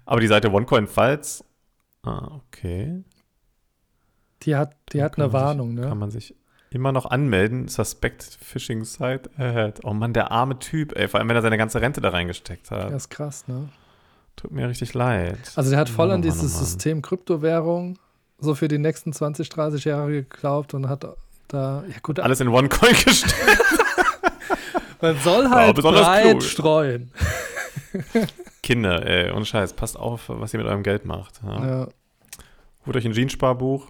[SPEAKER 3] Aber die Seite OneCoin Pfalz, ah, okay.
[SPEAKER 2] Die hat, die hat eine Warnung,
[SPEAKER 3] sich,
[SPEAKER 2] ne?
[SPEAKER 3] Kann man sich immer noch anmelden. Suspect Phishing Site ahead. Oh Mann, der arme Typ, ey. Vor allem, wenn er seine ganze Rente da reingesteckt hat.
[SPEAKER 2] Das ist krass, ne?
[SPEAKER 3] Tut mir richtig leid.
[SPEAKER 2] Also der hat voll
[SPEAKER 3] Mann,
[SPEAKER 2] an
[SPEAKER 3] oh Mann,
[SPEAKER 2] dieses
[SPEAKER 3] oh Mann.
[SPEAKER 2] System Kryptowährung so für die nächsten 20, 30 Jahre geglaubt und hat da, ja gut,
[SPEAKER 3] Alles in OneCoin *laughs* gesteckt.
[SPEAKER 2] man soll halt
[SPEAKER 3] besonders
[SPEAKER 2] breit
[SPEAKER 3] klug.
[SPEAKER 2] streuen. *laughs*
[SPEAKER 3] Kinder, ey, und Scheiß, passt auf, was ihr mit eurem Geld macht. Ja.
[SPEAKER 2] Ja.
[SPEAKER 3] Holt euch ein Jeanssparbuch.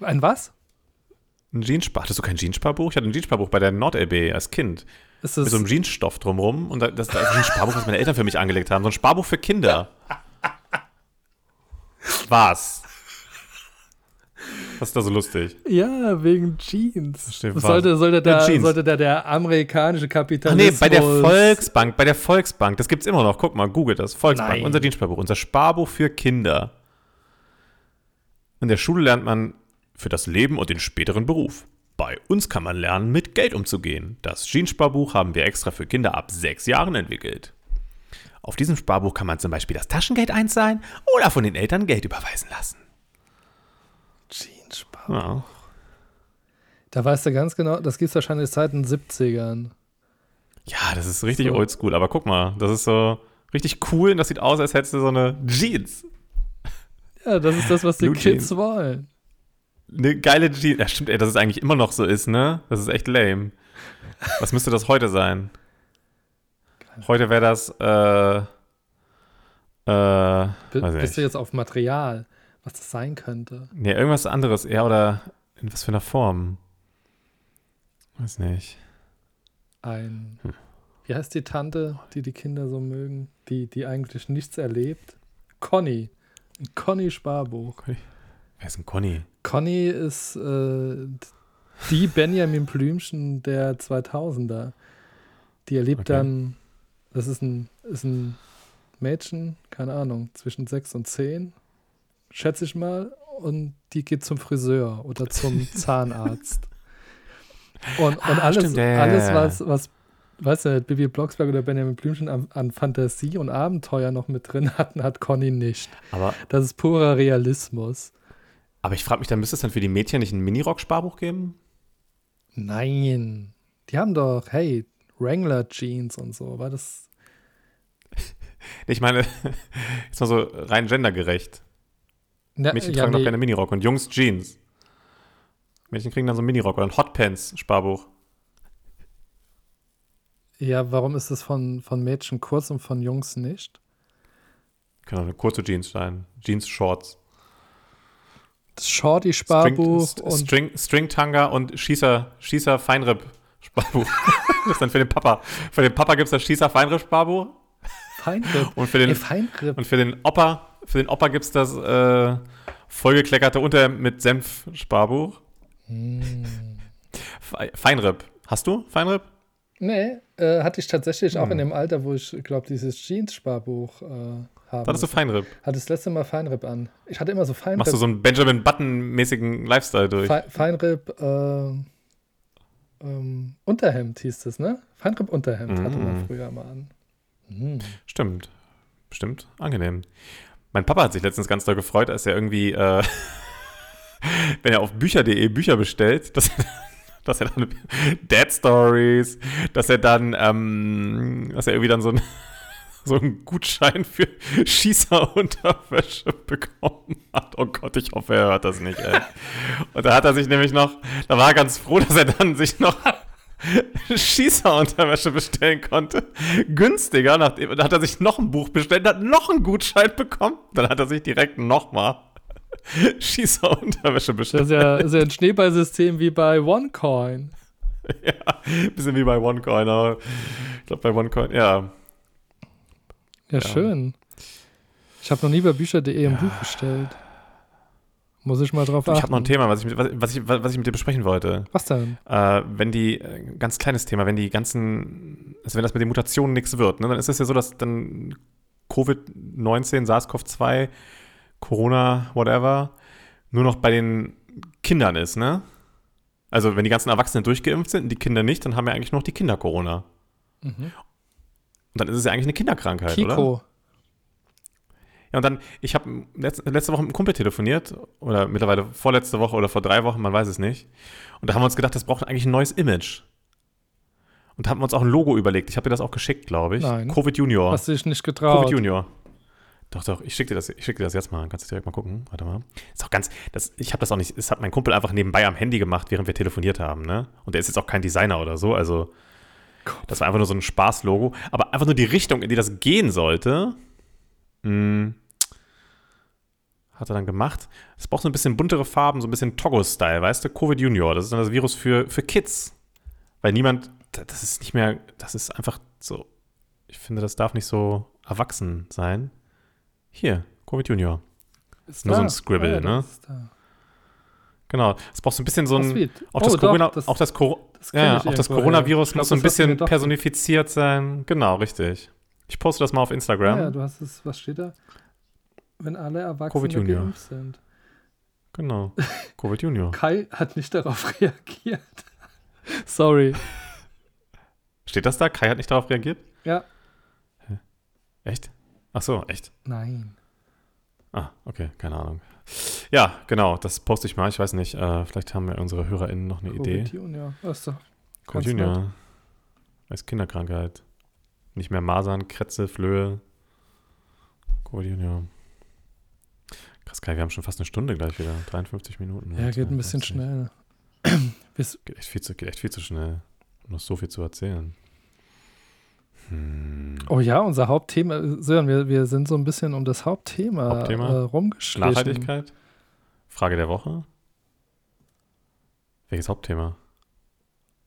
[SPEAKER 2] Ein was?
[SPEAKER 3] Ein Jeanssparbuch. Hattest du kein Jeanssparbuch? Ich hatte ein Jeanssparbuch bei der NordLB als Kind.
[SPEAKER 2] Ist
[SPEAKER 3] Mit
[SPEAKER 2] das,
[SPEAKER 3] so einem Jeansstoff drumrum. Und da- das, das ist ein Sparbuch, was meine Eltern für mich angelegt haben. So ein Sparbuch für Kinder. Was? Was ist da so lustig?
[SPEAKER 2] ja, wegen Jeans. Sollte, sollte,
[SPEAKER 3] Ja,
[SPEAKER 2] da,
[SPEAKER 3] Jeans.
[SPEAKER 2] sollte da der amerikanische
[SPEAKER 3] Ach
[SPEAKER 2] Kapitalismus...
[SPEAKER 3] nee, bei der Volksbank, bei der Volksbank, das gibt's immer noch. Guck mal, googelt das. Volksbank,
[SPEAKER 2] Nein.
[SPEAKER 3] unser Dienstsparbuch, unser Sparbuch für Kinder. In der Schule lernt man für das Leben und den späteren Beruf. Bei uns kann man lernen, mit Geld umzugehen. Das Jeans-Sparbuch haben wir extra für Kinder ab sechs Jahren entwickelt. Auf diesem Sparbuch kann man zum Beispiel das Taschengeld einzahlen oder von den Eltern Geld überweisen lassen.
[SPEAKER 2] Jeans-Sparbuch.
[SPEAKER 3] Ja.
[SPEAKER 2] Da weißt du ganz genau, das gibt's wahrscheinlich seit den 70ern.
[SPEAKER 3] Ja, das ist richtig
[SPEAKER 2] So.
[SPEAKER 3] oldschool, aber guck mal, das ist so richtig cool und das sieht aus, als hättest du so eine Jeans.
[SPEAKER 2] Ja, das ist das, was die
[SPEAKER 3] Blue
[SPEAKER 2] Kids
[SPEAKER 3] Jeans.
[SPEAKER 2] wollen.
[SPEAKER 3] Eine geile Jeans. Ja, stimmt, ey, dass es eigentlich immer noch so ist, ne? Das ist echt lame. Was müsste das heute sein? Heute wäre das, äh, äh,
[SPEAKER 2] bist du jetzt auf Material, was das sein könnte?
[SPEAKER 3] nee, irgendwas anderes, ja, oder in was für einer Form? Weiß nicht.
[SPEAKER 2] Ein,
[SPEAKER 3] Hm.
[SPEAKER 2] wie heißt die Tante, die die Kinder so mögen, die, die eigentlich nichts erlebt? Conny. Ein Conny-Sparbuch.
[SPEAKER 3] Wer ist denn Conny?
[SPEAKER 2] Conny ist äh, die Benjamin Blümchen der 2000er. Die erlebt
[SPEAKER 3] Okay.
[SPEAKER 2] dann, das ist ein, ist ein Mädchen, keine Ahnung, zwischen sechs und zehn, schätze ich mal, und die geht zum Friseur oder zum *laughs* Zahnarzt. Und, und
[SPEAKER 3] Ah,
[SPEAKER 2] alles,
[SPEAKER 3] stimmt, ja,
[SPEAKER 2] alles was, was, weißt du, Bibi Blocksberg oder Benjamin Blümchen an, an Fantasie und Abenteuer noch mit drin hatten, hat Conny nicht.
[SPEAKER 3] Aber,
[SPEAKER 2] Das ist purer Realismus.
[SPEAKER 3] Aber ich frage mich, dann müsste es dann für die Mädchen nicht ein Minirock-Sparbuch geben?
[SPEAKER 2] Nein. Die haben doch, hey, Wrangler Jeans und so. War das. *laughs*
[SPEAKER 3] Ich meine, *laughs* jetzt mal so rein gendergerecht.
[SPEAKER 2] Na,
[SPEAKER 3] Mädchen
[SPEAKER 2] ja,
[SPEAKER 3] tragen doch keine Minirock und Jungs Jeans. Mädchen kriegen dann so ein Minirock oder ein Hotpants-Sparbuch.
[SPEAKER 2] ja, warum ist das von, von Mädchen kurz und von Jungs nicht?
[SPEAKER 3] Kann auch eine kurze Jeans sein. Jeans-Shorts.
[SPEAKER 2] Das Shorty-Sparbuch
[SPEAKER 3] String,
[SPEAKER 2] und
[SPEAKER 3] String, String-Tanga und Schießer, Schießer Feinripp-Sparbuch. *laughs* das ist dann für den Papa. Für den Papa gibt es das Schießer Feinripp-Sparbuch.
[SPEAKER 2] Feinripp.
[SPEAKER 3] Und für den,
[SPEAKER 2] Ey, Feinripp.
[SPEAKER 3] und für den Opa, für den Opa gibt es das äh, vollgekleckerte Unterhemd mit Senf-Sparbuch.
[SPEAKER 2] Hm.
[SPEAKER 3] Fe- Feinripp. Hast du Feinripp?
[SPEAKER 2] Nee, äh, hatte ich tatsächlich auch
[SPEAKER 3] Hm.
[SPEAKER 2] in dem Alter, wo ich glaube, dieses Jeans-Sparbuch äh, habe.
[SPEAKER 3] Hattest du Feinripp?
[SPEAKER 2] Hatte das letzte Mal Feinripp an. Ich hatte immer so Feinripp.
[SPEAKER 3] Machst du so einen Benjamin Button-mäßigen Lifestyle durch?
[SPEAKER 2] Fe Feinripp äh, ähm, Unterhemd hieß das, ne? Feinripp Unterhemd hatte man
[SPEAKER 3] Mhm.
[SPEAKER 2] früher mal an. Mhm.
[SPEAKER 3] Stimmt. Bestimmt. Angenehm. Mein Papa hat sich letztens ganz doll gefreut, als er irgendwie, äh, *laughs* wenn er auf bücher.de Bücher bestellt, dass, *laughs* dass er dann Dead Stories, dass er dann, ähm, dass er irgendwie dann so, ein, *laughs* so einen Gutschein für Schießerunterwäsche *laughs* bekommen hat. Oh Gott, ich hoffe, er hört das nicht, ey. Und da hat er sich nämlich noch, da war er ganz froh, dass er dann sich noch Schießerunterwäsche bestellen konnte. Günstiger. Nachdem, da hat er sich noch ein Buch bestellt, hat noch einen Gutschein bekommen. Dann hat er sich direkt nochmal *laughs* Schießerunterwäsche
[SPEAKER 2] Das
[SPEAKER 3] bestellt.
[SPEAKER 2] ist ja, ist ja ein Schneeballsystem wie bei OneCoin. *laughs*
[SPEAKER 3] ja, bisschen wie bei OneCoin. Aber ich glaube, bei OneCoin, ja.
[SPEAKER 2] Ja,
[SPEAKER 3] Ja.
[SPEAKER 2] schön. Ich habe noch nie bei bücher.de ein Buch bestellt. Muss ich mal drauf achten.
[SPEAKER 3] Ich habe noch ein Thema, was ich, was, ich, was ich mit dir besprechen wollte.
[SPEAKER 2] Was denn?
[SPEAKER 3] Äh, wenn die, äh, ganz kleines Thema, wenn die ganzen, also wenn das mit den Mutationen nichts wird, ne, dann ist es ja so, dass dann Covid-19, SARS-CoV-2, Corona, whatever, nur noch bei den Kindern ist, ne? Also wenn die ganzen Erwachsenen durchgeimpft sind und die Kinder nicht, dann haben ja eigentlich noch die Kinder Corona. Und dann ist es ja eigentlich eine Kinderkrankheit, oder?
[SPEAKER 2] Kiko.
[SPEAKER 3] Ja, und dann, ich habe letzte, letzte Woche mit einem Kumpel telefoniert, oder mittlerweile vorletzte Woche oder vor drei Wochen, man weiß es nicht. Und da haben wir uns gedacht, das braucht eigentlich ein neues Image. Und haben uns auch ein Logo überlegt. Ich habe dir das auch geschickt, glaube ich.
[SPEAKER 2] Nein.
[SPEAKER 3] Covid Junior.
[SPEAKER 2] Hast du dich nicht getraut?
[SPEAKER 3] Covid Junior. Doch, doch, ich schicke dir, das- ich schick dir das jetzt mal. Kannst du direkt mal gucken. Warte mal. Ist auch ganz, das, ich habe das auch nicht, das hat mein Kumpel einfach nebenbei am Handy gemacht, während wir telefoniert haben, ne? Und der ist jetzt auch kein Designer oder so, also das war einfach nur so ein Spaßlogo. Aber einfach nur die Richtung, in die das gehen sollte, mh, hat er dann gemacht. Es braucht so ein bisschen buntere Farben, so ein bisschen Togo-Style, weißt du? Covid Junior, das ist dann das Virus für, für Kids. Weil niemand, das ist nicht mehr, das ist einfach so, ich finde, das darf nicht so erwachsen sein. Hier, Covid Junior.
[SPEAKER 2] Ist
[SPEAKER 3] Nur so
[SPEAKER 2] da.
[SPEAKER 3] ein Scribble,
[SPEAKER 2] Ja,
[SPEAKER 3] ne?
[SPEAKER 2] da.
[SPEAKER 3] Genau. Es braucht so ein bisschen so ein. Auch
[SPEAKER 2] Oh,
[SPEAKER 3] das,
[SPEAKER 2] doch,
[SPEAKER 3] Corona,
[SPEAKER 2] das-
[SPEAKER 3] auch das, Cor
[SPEAKER 2] das
[SPEAKER 3] ja, auch das Coronavirus.
[SPEAKER 2] Ich
[SPEAKER 3] muss
[SPEAKER 2] glaub,
[SPEAKER 3] so ein bisschen personifiziert sein. Genau, richtig. Ich poste das mal auf Instagram.
[SPEAKER 2] Ja, du hast es, was steht da? Wenn alle Erwachsene
[SPEAKER 3] Covid Junior.
[SPEAKER 2] geimpft sind.
[SPEAKER 3] Genau. Covid Junior. *laughs*
[SPEAKER 2] Kai hat nicht darauf *laughs* reagiert. Sorry.
[SPEAKER 3] Steht das da? Kai hat nicht darauf reagiert?
[SPEAKER 2] Ja.
[SPEAKER 3] Echt? Ach so, echt.
[SPEAKER 2] Nein.
[SPEAKER 3] Ah, okay, keine Ahnung. Ja, genau, das poste ich mal. Ich weiß nicht, äh, vielleicht haben ja unsere HörerInnen noch eine Idee.
[SPEAKER 2] Ist doch
[SPEAKER 3] Covid
[SPEAKER 2] ganz
[SPEAKER 3] Junior. Als Kinderkrankheit. Nicht mehr Masern, Krätze, Flöhe. Covid Junior. Krass, Kai, wir haben schon fast eine Stunde gleich wieder. 53 Minuten.
[SPEAKER 2] Ja, geht ein bisschen
[SPEAKER 3] 52.
[SPEAKER 2] schnell. *clears throat*
[SPEAKER 3] Geht echt, viel zu, geht echt viel zu schnell. Noch so viel zu erzählen. Hm.
[SPEAKER 2] oh ja, unser Hauptthema, Sören, wir, wir sind so ein bisschen um das Hauptthema,
[SPEAKER 3] Hauptthema?
[SPEAKER 2] Äh, rumgeschlichen.
[SPEAKER 3] Nachhaltigkeit? Frage der Woche? Welches Hauptthema?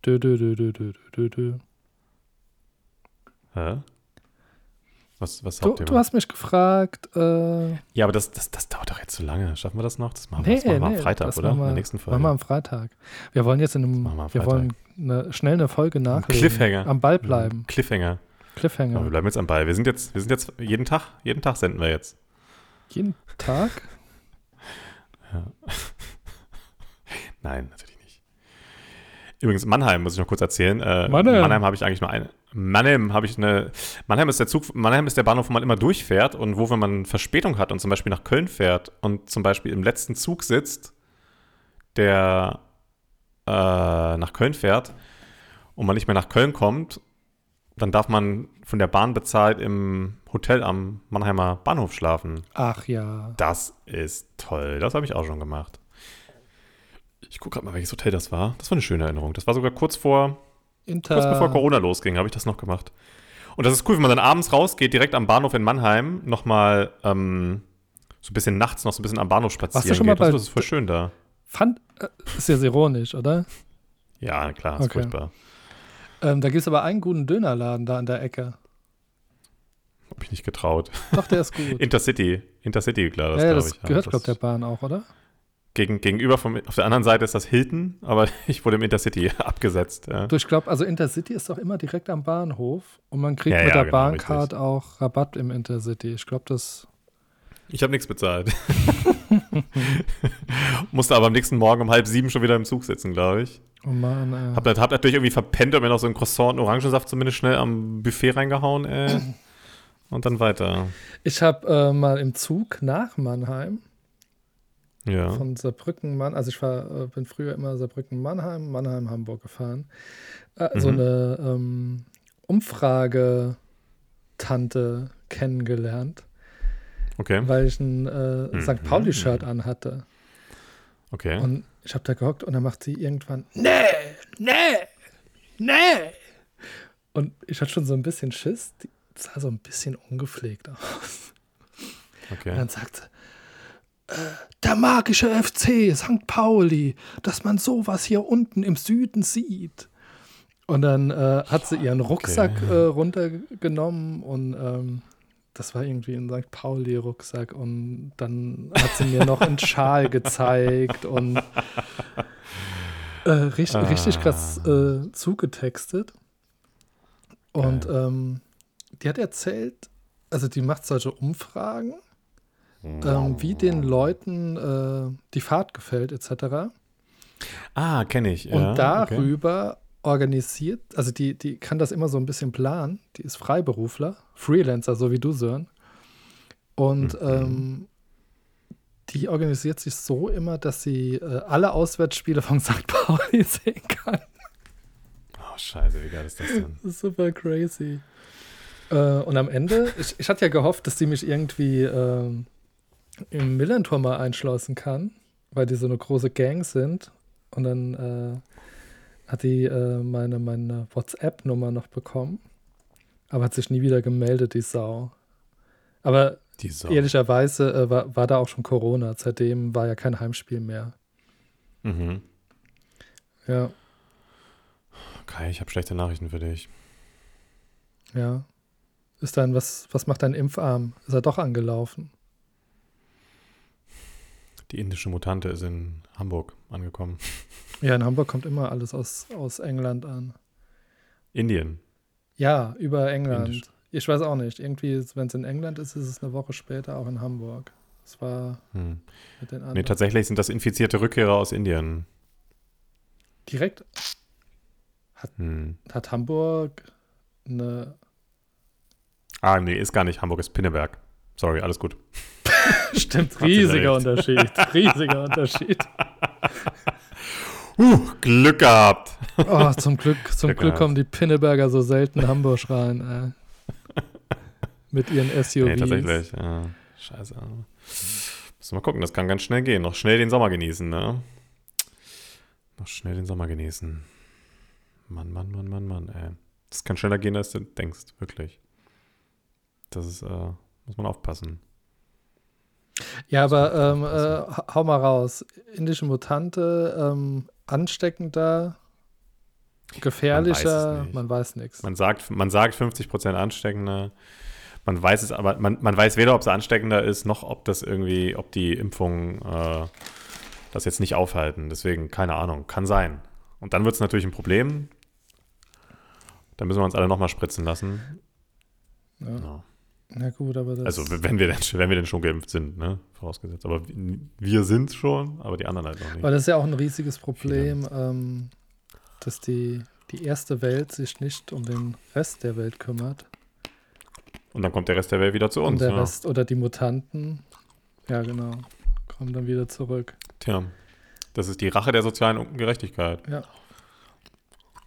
[SPEAKER 2] Dö, dö, dö, dö, dö, dö, dö.
[SPEAKER 3] Hä? Was, was
[SPEAKER 2] Du, du hast mich gefragt, äh,
[SPEAKER 3] ja, aber das, das, das dauert doch jetzt zu lange. Schaffen wir das noch? Das machen wir,
[SPEAKER 2] nee,
[SPEAKER 3] das machen wir
[SPEAKER 2] nee,
[SPEAKER 3] am Freitag, oder?
[SPEAKER 2] machen
[SPEAKER 3] In
[SPEAKER 2] wir-
[SPEAKER 3] der nächsten
[SPEAKER 2] Machen
[SPEAKER 3] Folge.
[SPEAKER 2] wir am Freitag. Wir wollen jetzt in einem,
[SPEAKER 3] machen wir
[SPEAKER 2] wir wollen eine, schnell eine Folge nachlegen.
[SPEAKER 3] Cliffhanger.
[SPEAKER 2] Am Ball bleiben.
[SPEAKER 3] Mhm. Cliffhanger. Ja, wir bleiben jetzt am Ball. Wir sind jetzt, wir sind jetzt jeden Tag, jeden Tag senden wir jetzt.
[SPEAKER 2] Jeden Tag? *laughs* *laughs*
[SPEAKER 3] Nein, natürlich nicht. Übrigens, Mannheim muss ich noch kurz erzählen. Äh,
[SPEAKER 2] Mannheim.
[SPEAKER 3] Mannheim habe ich eigentlich nur eine. Mannheim habe ich eine. Mannheim ist der Zug, Mannheim ist der Bahnhof, wo man immer durchfährt und wo, wenn man Verspätung hat und zum Beispiel nach Köln fährt und zum Beispiel im letzten Zug sitzt, der äh, nach Köln fährt und man nicht mehr nach Köln kommt, dann darf man von der Bahn bezahlt im Hotel am Mannheimer Bahnhof schlafen.
[SPEAKER 2] Ach ja.
[SPEAKER 3] Das ist toll. Das habe ich auch schon gemacht. Ich gucke gerade mal, welches Hotel das war. Das war eine schöne Erinnerung. Das war sogar kurz vor,
[SPEAKER 2] Inter
[SPEAKER 3] kurz bevor Corona losging, habe ich das noch gemacht. Und das ist cool, wenn man dann abends rausgeht, direkt am Bahnhof in Mannheim, nochmal ähm, so ein bisschen nachts noch so ein bisschen am Bahnhof spazieren
[SPEAKER 2] schon mal
[SPEAKER 3] geht. Das,
[SPEAKER 2] bei-
[SPEAKER 3] das ist voll schön da.
[SPEAKER 2] Fand, äh, ist jetzt ironisch, oder?
[SPEAKER 3] Ja, klar, ist
[SPEAKER 2] Okay.
[SPEAKER 3] furchtbar.
[SPEAKER 2] Ähm, da gibt es aber einen guten Dönerladen da an der Ecke.
[SPEAKER 3] Hab ich nicht getraut.
[SPEAKER 2] Doch, der ist gut. *laughs*
[SPEAKER 3] Intercity. Intercity, klar, das
[SPEAKER 2] ja,
[SPEAKER 3] glaube
[SPEAKER 2] das
[SPEAKER 3] ich.
[SPEAKER 2] gehört, glaube der Bahn auch, oder?
[SPEAKER 3] gegen, gegenüber vom, auf der anderen Seite ist das Hilton, aber *laughs* ich wurde im Intercity *laughs* abgesetzt. Ja.
[SPEAKER 2] Du, ich glaube, also Intercity ist doch immer direkt am Bahnhof und man kriegt
[SPEAKER 3] Ja,
[SPEAKER 2] mit der
[SPEAKER 3] genau,
[SPEAKER 2] Bahncard auch Rabatt im Intercity. Ich glaube, das.
[SPEAKER 3] Ich habe nichts bezahlt. *laughs* Musste aber am nächsten Morgen um halb sieben schon wieder im Zug sitzen, glaube ich.
[SPEAKER 2] Oh Mann, äh.
[SPEAKER 3] Hab, hab natürlich irgendwie verpennt und mir noch so ein Croissant und Orangensaft zumindest schnell am Buffet reingehauen, ey. *clears throat* Und dann weiter.
[SPEAKER 2] Ich habe äh, mal im Zug nach Mannheim
[SPEAKER 3] Ja.
[SPEAKER 2] von Saarbrücken, Mann, also ich war, äh, bin früher immer Saarbrücken, Mannheim, Mannheim, Hamburg gefahren. Äh, So
[SPEAKER 3] Mhm.
[SPEAKER 2] eine ähm, Umfragetante kennengelernt,
[SPEAKER 3] Okay.
[SPEAKER 2] weil ich ein äh,
[SPEAKER 3] Mhm.
[SPEAKER 2] St. Pauli-Shirt anhatte.
[SPEAKER 3] Okay.
[SPEAKER 2] Und ich habe da gehockt und dann macht sie irgendwann, nee, nee, nee. Und ich hatte schon so ein bisschen Schiss. Die sah so ein bisschen ungepflegt aus. Und
[SPEAKER 3] Okay.
[SPEAKER 2] dann sagt sie, äh, der magische FC St. Pauli, dass man sowas hier unten im Süden sieht. Und dann äh, hat sie ihren Rucksack
[SPEAKER 3] Okay.
[SPEAKER 2] äh, runtergenommen und ähm, das war irgendwie ein St. Pauli-Rucksack und dann hat sie mir noch einen Schal *laughs* gezeigt und äh, richtig,
[SPEAKER 3] Ah.
[SPEAKER 2] richtig krass äh, zugetextet. Und ähm, die hat erzählt, also die macht solche Umfragen, ähm, wie den Leuten äh, die Fahrt gefällt, etc.
[SPEAKER 3] Ah, kenne ich.
[SPEAKER 2] Und
[SPEAKER 3] ja, okay.
[SPEAKER 2] Organisiert, also die, die kann das immer so ein bisschen planen. Die ist Freiberufler, Freelancer, so wie du, Sören. Und
[SPEAKER 3] Mhm.
[SPEAKER 2] ähm, die organisiert sich so immer, dass sie äh, alle Auswärtsspiele von *laughs* St. Pauli *laughs* sehen kann.
[SPEAKER 3] Oh, scheiße, wie geil ist das denn?
[SPEAKER 2] Das *laughs* ist super crazy. Äh, und am Ende, ich, ich hatte ja gehofft, dass die mich irgendwie ähm, im Millantor mal einschleusen kann, weil die so eine große Gang sind. Und dann äh, hat die äh, meine, meine WhatsApp-Nummer noch bekommen, aber hat sich nie wieder gemeldet, die Sau. Aber
[SPEAKER 3] Die Sau.
[SPEAKER 2] ehrlicherweise äh, war, war da auch schon Corona. Seitdem war ja kein Heimspiel mehr.
[SPEAKER 3] Mhm.
[SPEAKER 2] Ja,
[SPEAKER 3] Okay, ich habe schlechte Nachrichten für dich.
[SPEAKER 2] ja. Ist dann, was, was macht dein Impfarm? Ist er doch angelaufen?
[SPEAKER 3] Die indische Mutante ist in Hamburg angekommen.
[SPEAKER 2] Ja, in Hamburg kommt immer alles aus, aus England an.
[SPEAKER 3] Indien.
[SPEAKER 2] Ja, über England.
[SPEAKER 3] Indisch.
[SPEAKER 2] Ich weiß auch nicht. Irgendwie, wenn es in England ist, ist es eine Woche später auch in Hamburg. Das war
[SPEAKER 3] Hm.
[SPEAKER 2] mit den
[SPEAKER 3] Nee,
[SPEAKER 2] anderen.
[SPEAKER 3] tatsächlich sind das infizierte Rückkehrer aus Indien.
[SPEAKER 2] Direkt
[SPEAKER 3] Hm.
[SPEAKER 2] hat Hamburg eine.
[SPEAKER 3] Ah, nee, ist gar nicht. Hamburg ist Pinneberg. Sorry, alles gut. *laughs*
[SPEAKER 2] Stimmt,
[SPEAKER 3] Hat
[SPEAKER 2] riesiger. Unterschied. Riesiger *laughs* Unterschied.
[SPEAKER 3] Uh, Glück gehabt.
[SPEAKER 2] Oh, zum Glück, zum
[SPEAKER 3] Glück
[SPEAKER 2] Glück kommen die Pinneberger so selten in Hamburg rein. Ey. Mit ihren SUVs. *laughs*
[SPEAKER 3] Nee, tatsächlich. Ja, scheiße. Müssen wir mal gucken, das kann ganz schnell gehen. Noch schnell den Sommer genießen, ne? Noch schnell den Sommer genießen. Mann, Mann, Mann, Mann, Mann, ey. Das kann schneller gehen, als du denkst, wirklich. Das ist, äh, muss man aufpassen.
[SPEAKER 2] Ja, aber ähm, äh, hau mal raus. Indische Mutante, ähm, ansteckender, gefährlicher, man weiß nichts.
[SPEAKER 3] Man sagt, man sagt 50% ansteckender. Man weiß es aber, man, man weiß weder, ob es ansteckender ist, noch ob das irgendwie, ob die Impfungen äh, das jetzt nicht aufhalten. Deswegen, keine Ahnung, kann sein. Und dann wird es natürlich ein Problem. Dann müssen wir uns alle nochmal spritzen lassen.
[SPEAKER 2] Ja.
[SPEAKER 3] Ja.
[SPEAKER 2] Na gut, aber das.
[SPEAKER 3] Also wenn wir, denn, wenn wir denn schon geimpft sind, ne? Vorausgesetzt. Aber wir sind schon, aber die anderen halt noch nicht.
[SPEAKER 2] weil das ist ja auch ein riesiges Problem, ähm, dass die, die erste Welt sich nicht um den Rest der Welt kümmert.
[SPEAKER 3] Und dann kommt der Rest der Welt wieder zu
[SPEAKER 2] Und
[SPEAKER 3] uns.
[SPEAKER 2] der
[SPEAKER 3] Ja.
[SPEAKER 2] Rest oder die Mutanten, ja genau, kommen dann wieder zurück.
[SPEAKER 3] Tja, das ist die Rache der sozialen Ungerechtigkeit.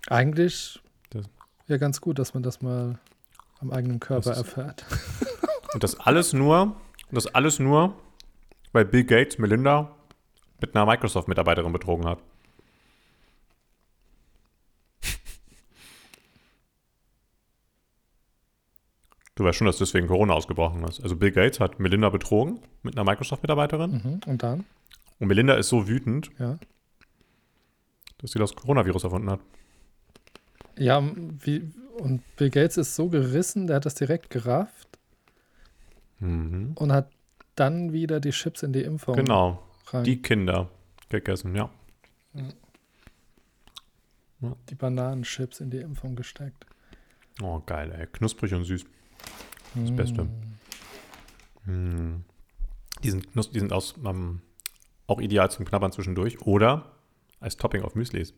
[SPEAKER 2] Eigentlich
[SPEAKER 3] Das-
[SPEAKER 2] ja ganz gut, dass man das mal am eigenen Körper erfährt. *laughs*
[SPEAKER 3] Und das alles nur, das alles nur, weil Bill Gates Melinda mit einer Microsoft-Mitarbeiterin betrogen hat. Du weißt schon, dass deswegen Corona ausgebrochen ist. Also Bill Gates hat Melinda betrogen mit einer Microsoft-Mitarbeiterin.
[SPEAKER 2] Mhm. Und dann?
[SPEAKER 3] Und Melinda ist so wütend,
[SPEAKER 2] Ja.
[SPEAKER 3] dass sie das Coronavirus erfunden hat.
[SPEAKER 2] Ja, wie, und Bill Gates ist so gerissen, der hat das direkt gerafft
[SPEAKER 3] Mhm.
[SPEAKER 2] und hat dann wieder die Chips in die Impfung
[SPEAKER 3] Genau,
[SPEAKER 2] rein.
[SPEAKER 3] die Kinder gegessen, ja.
[SPEAKER 2] die Bananenchips in die Impfung gesteckt.
[SPEAKER 3] Oh, geil, ey. Knusprig und süß. Das Beste. Hm. Die sind, die sind aus, ähm, auch ideal zum Knabbern zwischendurch oder als Topping auf Müslis.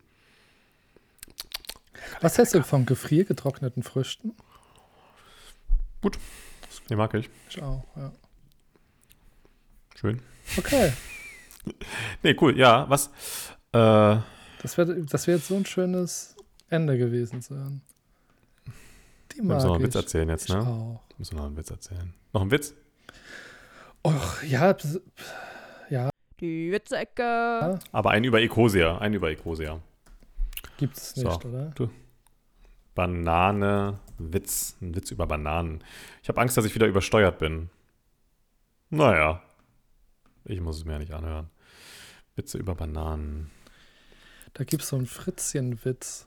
[SPEAKER 2] Was hältst du von gefriergetrockneten Früchten?
[SPEAKER 3] Den mag ich.
[SPEAKER 2] Ich auch, ja.
[SPEAKER 3] Schön.
[SPEAKER 2] Okay, *laughs*
[SPEAKER 3] Nee, cool. Ja, was? Äh,
[SPEAKER 2] das wäre das wär jetzt so ein schönes Ende gewesen sein. Die
[SPEAKER 3] wir
[SPEAKER 2] mag
[SPEAKER 3] müssen noch einen
[SPEAKER 2] ich.
[SPEAKER 3] Witz erzählen jetzt,
[SPEAKER 2] Ich
[SPEAKER 3] ne?
[SPEAKER 2] auch.
[SPEAKER 3] Müssen noch einen Witz erzählen. Noch ein Witz?
[SPEAKER 2] Och, ja, das-
[SPEAKER 4] Die Witzecke.
[SPEAKER 3] Aber einen über Ecosia. Einen über Ecosia.
[SPEAKER 2] Gibt es
[SPEAKER 3] So.
[SPEAKER 2] nicht, oder?
[SPEAKER 3] Banane, Witz. Ein Witz über Bananen. Ich habe Angst, dass ich wieder übersteuert bin. Naja. Ich muss es mir ja nicht anhören. Witze über Bananen.
[SPEAKER 2] Da gibt es so einen Fritzchen-Witz.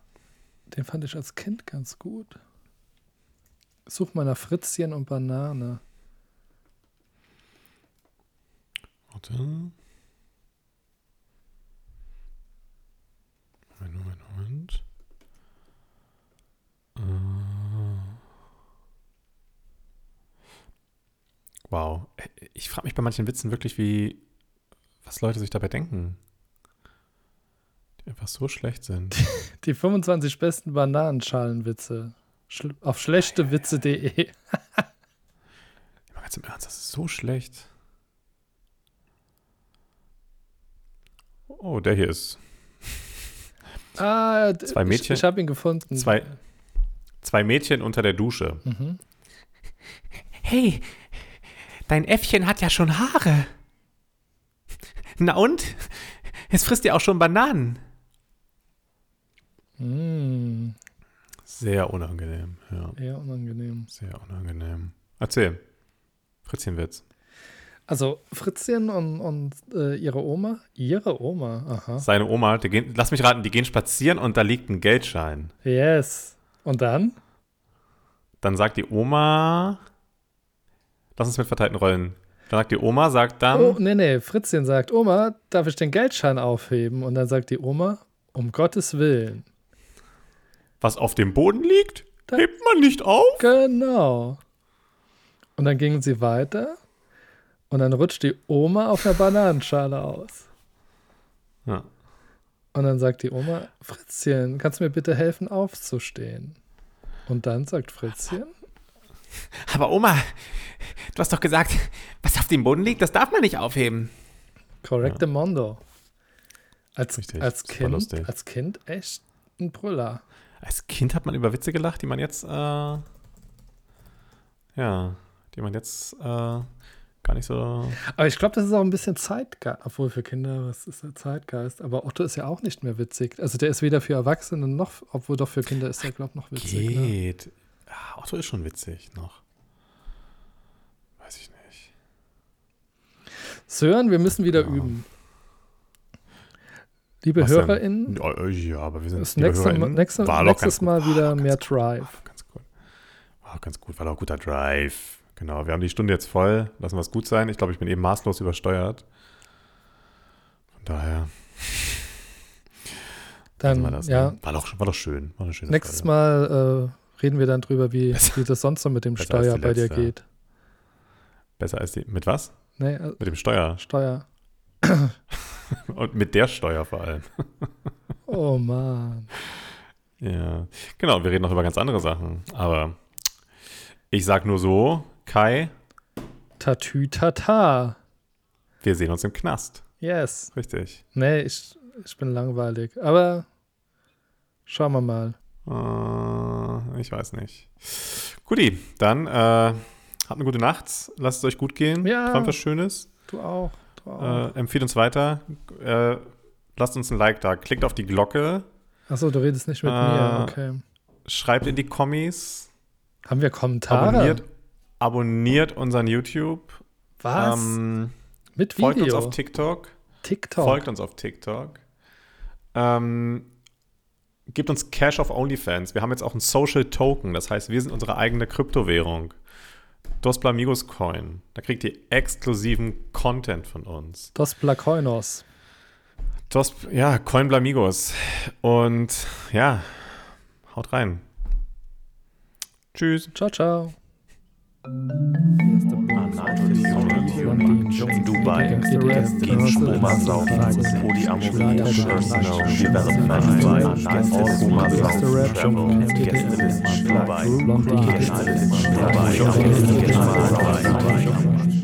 [SPEAKER 2] Den fand ich als Kind ganz gut. Such mal nach Fritzchen und Banane.
[SPEAKER 3] Warte. Moment, Moment. Äh. Ich frage mich bei manchen Witzen wirklich, wie, was Leute sich dabei denken. Die einfach so schlecht sind.
[SPEAKER 2] Die 25 besten Bananenschalenwitze. Schl auf schlechtewitze.de. *laughs*
[SPEAKER 3] Mal ganz im Ernst, das ist so schlecht. Oh, der hier ist.
[SPEAKER 2] Ah, d-
[SPEAKER 3] Zwei Mädchen?
[SPEAKER 2] Ich, ich habe ihn gefunden.
[SPEAKER 3] Zwei, zwei Mädchen unter der Dusche.
[SPEAKER 2] Mhm.
[SPEAKER 3] Hey, dein Äffchen hat ja schon Haare. Na und? Es frisst ja auch schon Bananen.
[SPEAKER 2] Mm,
[SPEAKER 3] Sehr unangenehm, ja.
[SPEAKER 2] eher unangenehm.
[SPEAKER 3] Sehr unangenehm. Erzähl. Fritzchenwitz.
[SPEAKER 2] Also Fritzchen und, und äh, ihre Oma? Ihre Oma, aha.
[SPEAKER 3] Seine Oma, die gehen, lass mich raten, die gehen spazieren und da liegt ein Geldschein.
[SPEAKER 2] Yes. Und dann?
[SPEAKER 3] Dann sagt die Oma, lass uns mit verteilten Rollen. Dann sagt die Oma, sagt dann,
[SPEAKER 2] Oh, nee, nee, Fritzchen sagt, Oma, darf ich den Geldschein aufheben? Und dann sagt die Oma, um Gottes Willen.
[SPEAKER 3] was auf dem Boden liegt,
[SPEAKER 2] Da-
[SPEAKER 3] hebt man nicht auf.
[SPEAKER 2] Genau. Und dann gingen sie weiter und dann rutscht die Oma auf einer Bananenschale aus.
[SPEAKER 3] Ja.
[SPEAKER 2] Und dann sagt die Oma, Fritzchen, kannst du mir bitte helfen, aufzustehen? Und dann sagt Fritzchen,
[SPEAKER 3] Aber Oma, du hast doch gesagt, was auf dem Boden liegt, das darf man nicht aufheben.
[SPEAKER 2] correcte Mondo. Als,
[SPEAKER 3] Richtig,
[SPEAKER 2] als, kind, als Kind echt ein Brüller.
[SPEAKER 3] Als Kind hat man über Witze gelacht, die man jetzt, äh, ja, die man jetzt äh, gar nicht so.
[SPEAKER 2] Aber ich glaube, das ist auch ein bisschen Zeitgeist. Obwohl für Kinder, was ist der Zeitgeist? Aber Otto ist ja auch nicht mehr witzig. Also der ist weder für Erwachsene noch, obwohl doch für Kinder ist der, glaube ich, noch witzig. Ne?
[SPEAKER 3] Ja, Otto ist schon witzig noch. Weiß ich nicht.
[SPEAKER 2] Sören, wir müssen wieder
[SPEAKER 3] Ja.
[SPEAKER 2] üben. Liebe
[SPEAKER 3] Was denn?
[SPEAKER 2] HörerInnen,
[SPEAKER 3] Ja, äh, ja, aber wir sind
[SPEAKER 2] das nächste,
[SPEAKER 3] HörerInnen,
[SPEAKER 2] nächste, nächstes
[SPEAKER 3] gut.
[SPEAKER 2] Mal
[SPEAKER 3] War
[SPEAKER 2] wieder mehr
[SPEAKER 3] ganz gut.
[SPEAKER 2] Drive.
[SPEAKER 3] War ganz gut. War ganz gut, war doch ein guter Drive. Genau, wir haben die Stunde jetzt voll. Lassen wir es gut sein. Ich glaube, ich bin eben maßlos übersteuert. Von daher
[SPEAKER 2] Dann, ja,
[SPEAKER 3] war, doch, war doch schön. War eine schöne
[SPEAKER 2] nächstes
[SPEAKER 3] Folge.
[SPEAKER 2] Mal äh, reden wir dann drüber, wie, wie das sonst so mit dem
[SPEAKER 3] besser
[SPEAKER 2] Steuer bei dir geht.
[SPEAKER 3] Besser als die. Mit was?
[SPEAKER 2] Nee, äh,
[SPEAKER 3] Mit dem Steuer.
[SPEAKER 2] Steuer. *laughs*
[SPEAKER 3] Und mit der Steuer vor allem. *laughs*
[SPEAKER 2] Oh Mann.
[SPEAKER 3] Ja. Genau, wir reden noch über ganz andere Sachen. Aber ich sag nur so, Kai,
[SPEAKER 2] Tatütata.
[SPEAKER 3] wir sehen uns im Knast.
[SPEAKER 2] Yes.
[SPEAKER 3] Richtig.
[SPEAKER 2] Nee, ich, ich bin langweilig. Aber schauen wir mal.
[SPEAKER 3] Äh, ich weiß nicht. Guti, dann äh, habt eine gute Nacht. Lasst es euch gut gehen.
[SPEAKER 2] Ja.
[SPEAKER 3] Träumt was Schönes.
[SPEAKER 2] Du auch. Du auch.
[SPEAKER 3] Äh, empfiehlt uns weiter. Äh, lasst uns ein Like da. Klickt auf die Glocke.
[SPEAKER 2] Achso, du redest nicht mit
[SPEAKER 3] äh,
[SPEAKER 2] mir. Okay.
[SPEAKER 3] Schreibt in die Kommis.
[SPEAKER 2] Haben wir Kommentare?
[SPEAKER 3] Abonniert, abonniert unseren YouTube.
[SPEAKER 2] Was?
[SPEAKER 3] Ähm,
[SPEAKER 2] mit
[SPEAKER 3] folgt uns
[SPEAKER 2] Video?
[SPEAKER 3] auf TikTok.
[SPEAKER 2] TikTok.
[SPEAKER 3] Folgt uns auf TikTok. Ähm, gebt uns Cash auf OnlyFans. Wir haben jetzt auch einen Social Token. Das heißt, wir sind unsere eigene Kryptowährung. Dos Blamigos Coin. Da kriegt ihr exklusiven Content von uns.
[SPEAKER 2] Dos Plakoinos.
[SPEAKER 3] Dos, ja, Coin Blamigos. Und ja, haut rein. Tschüss.
[SPEAKER 2] Ciao, ciao.
[SPEAKER 1] Dubai, gehen Schwimmer saufen, Polyamorie, Personal Development, All Humor saufen, Travel, Gästelisten Dubai, in Dubai, Gästelisten Dubai.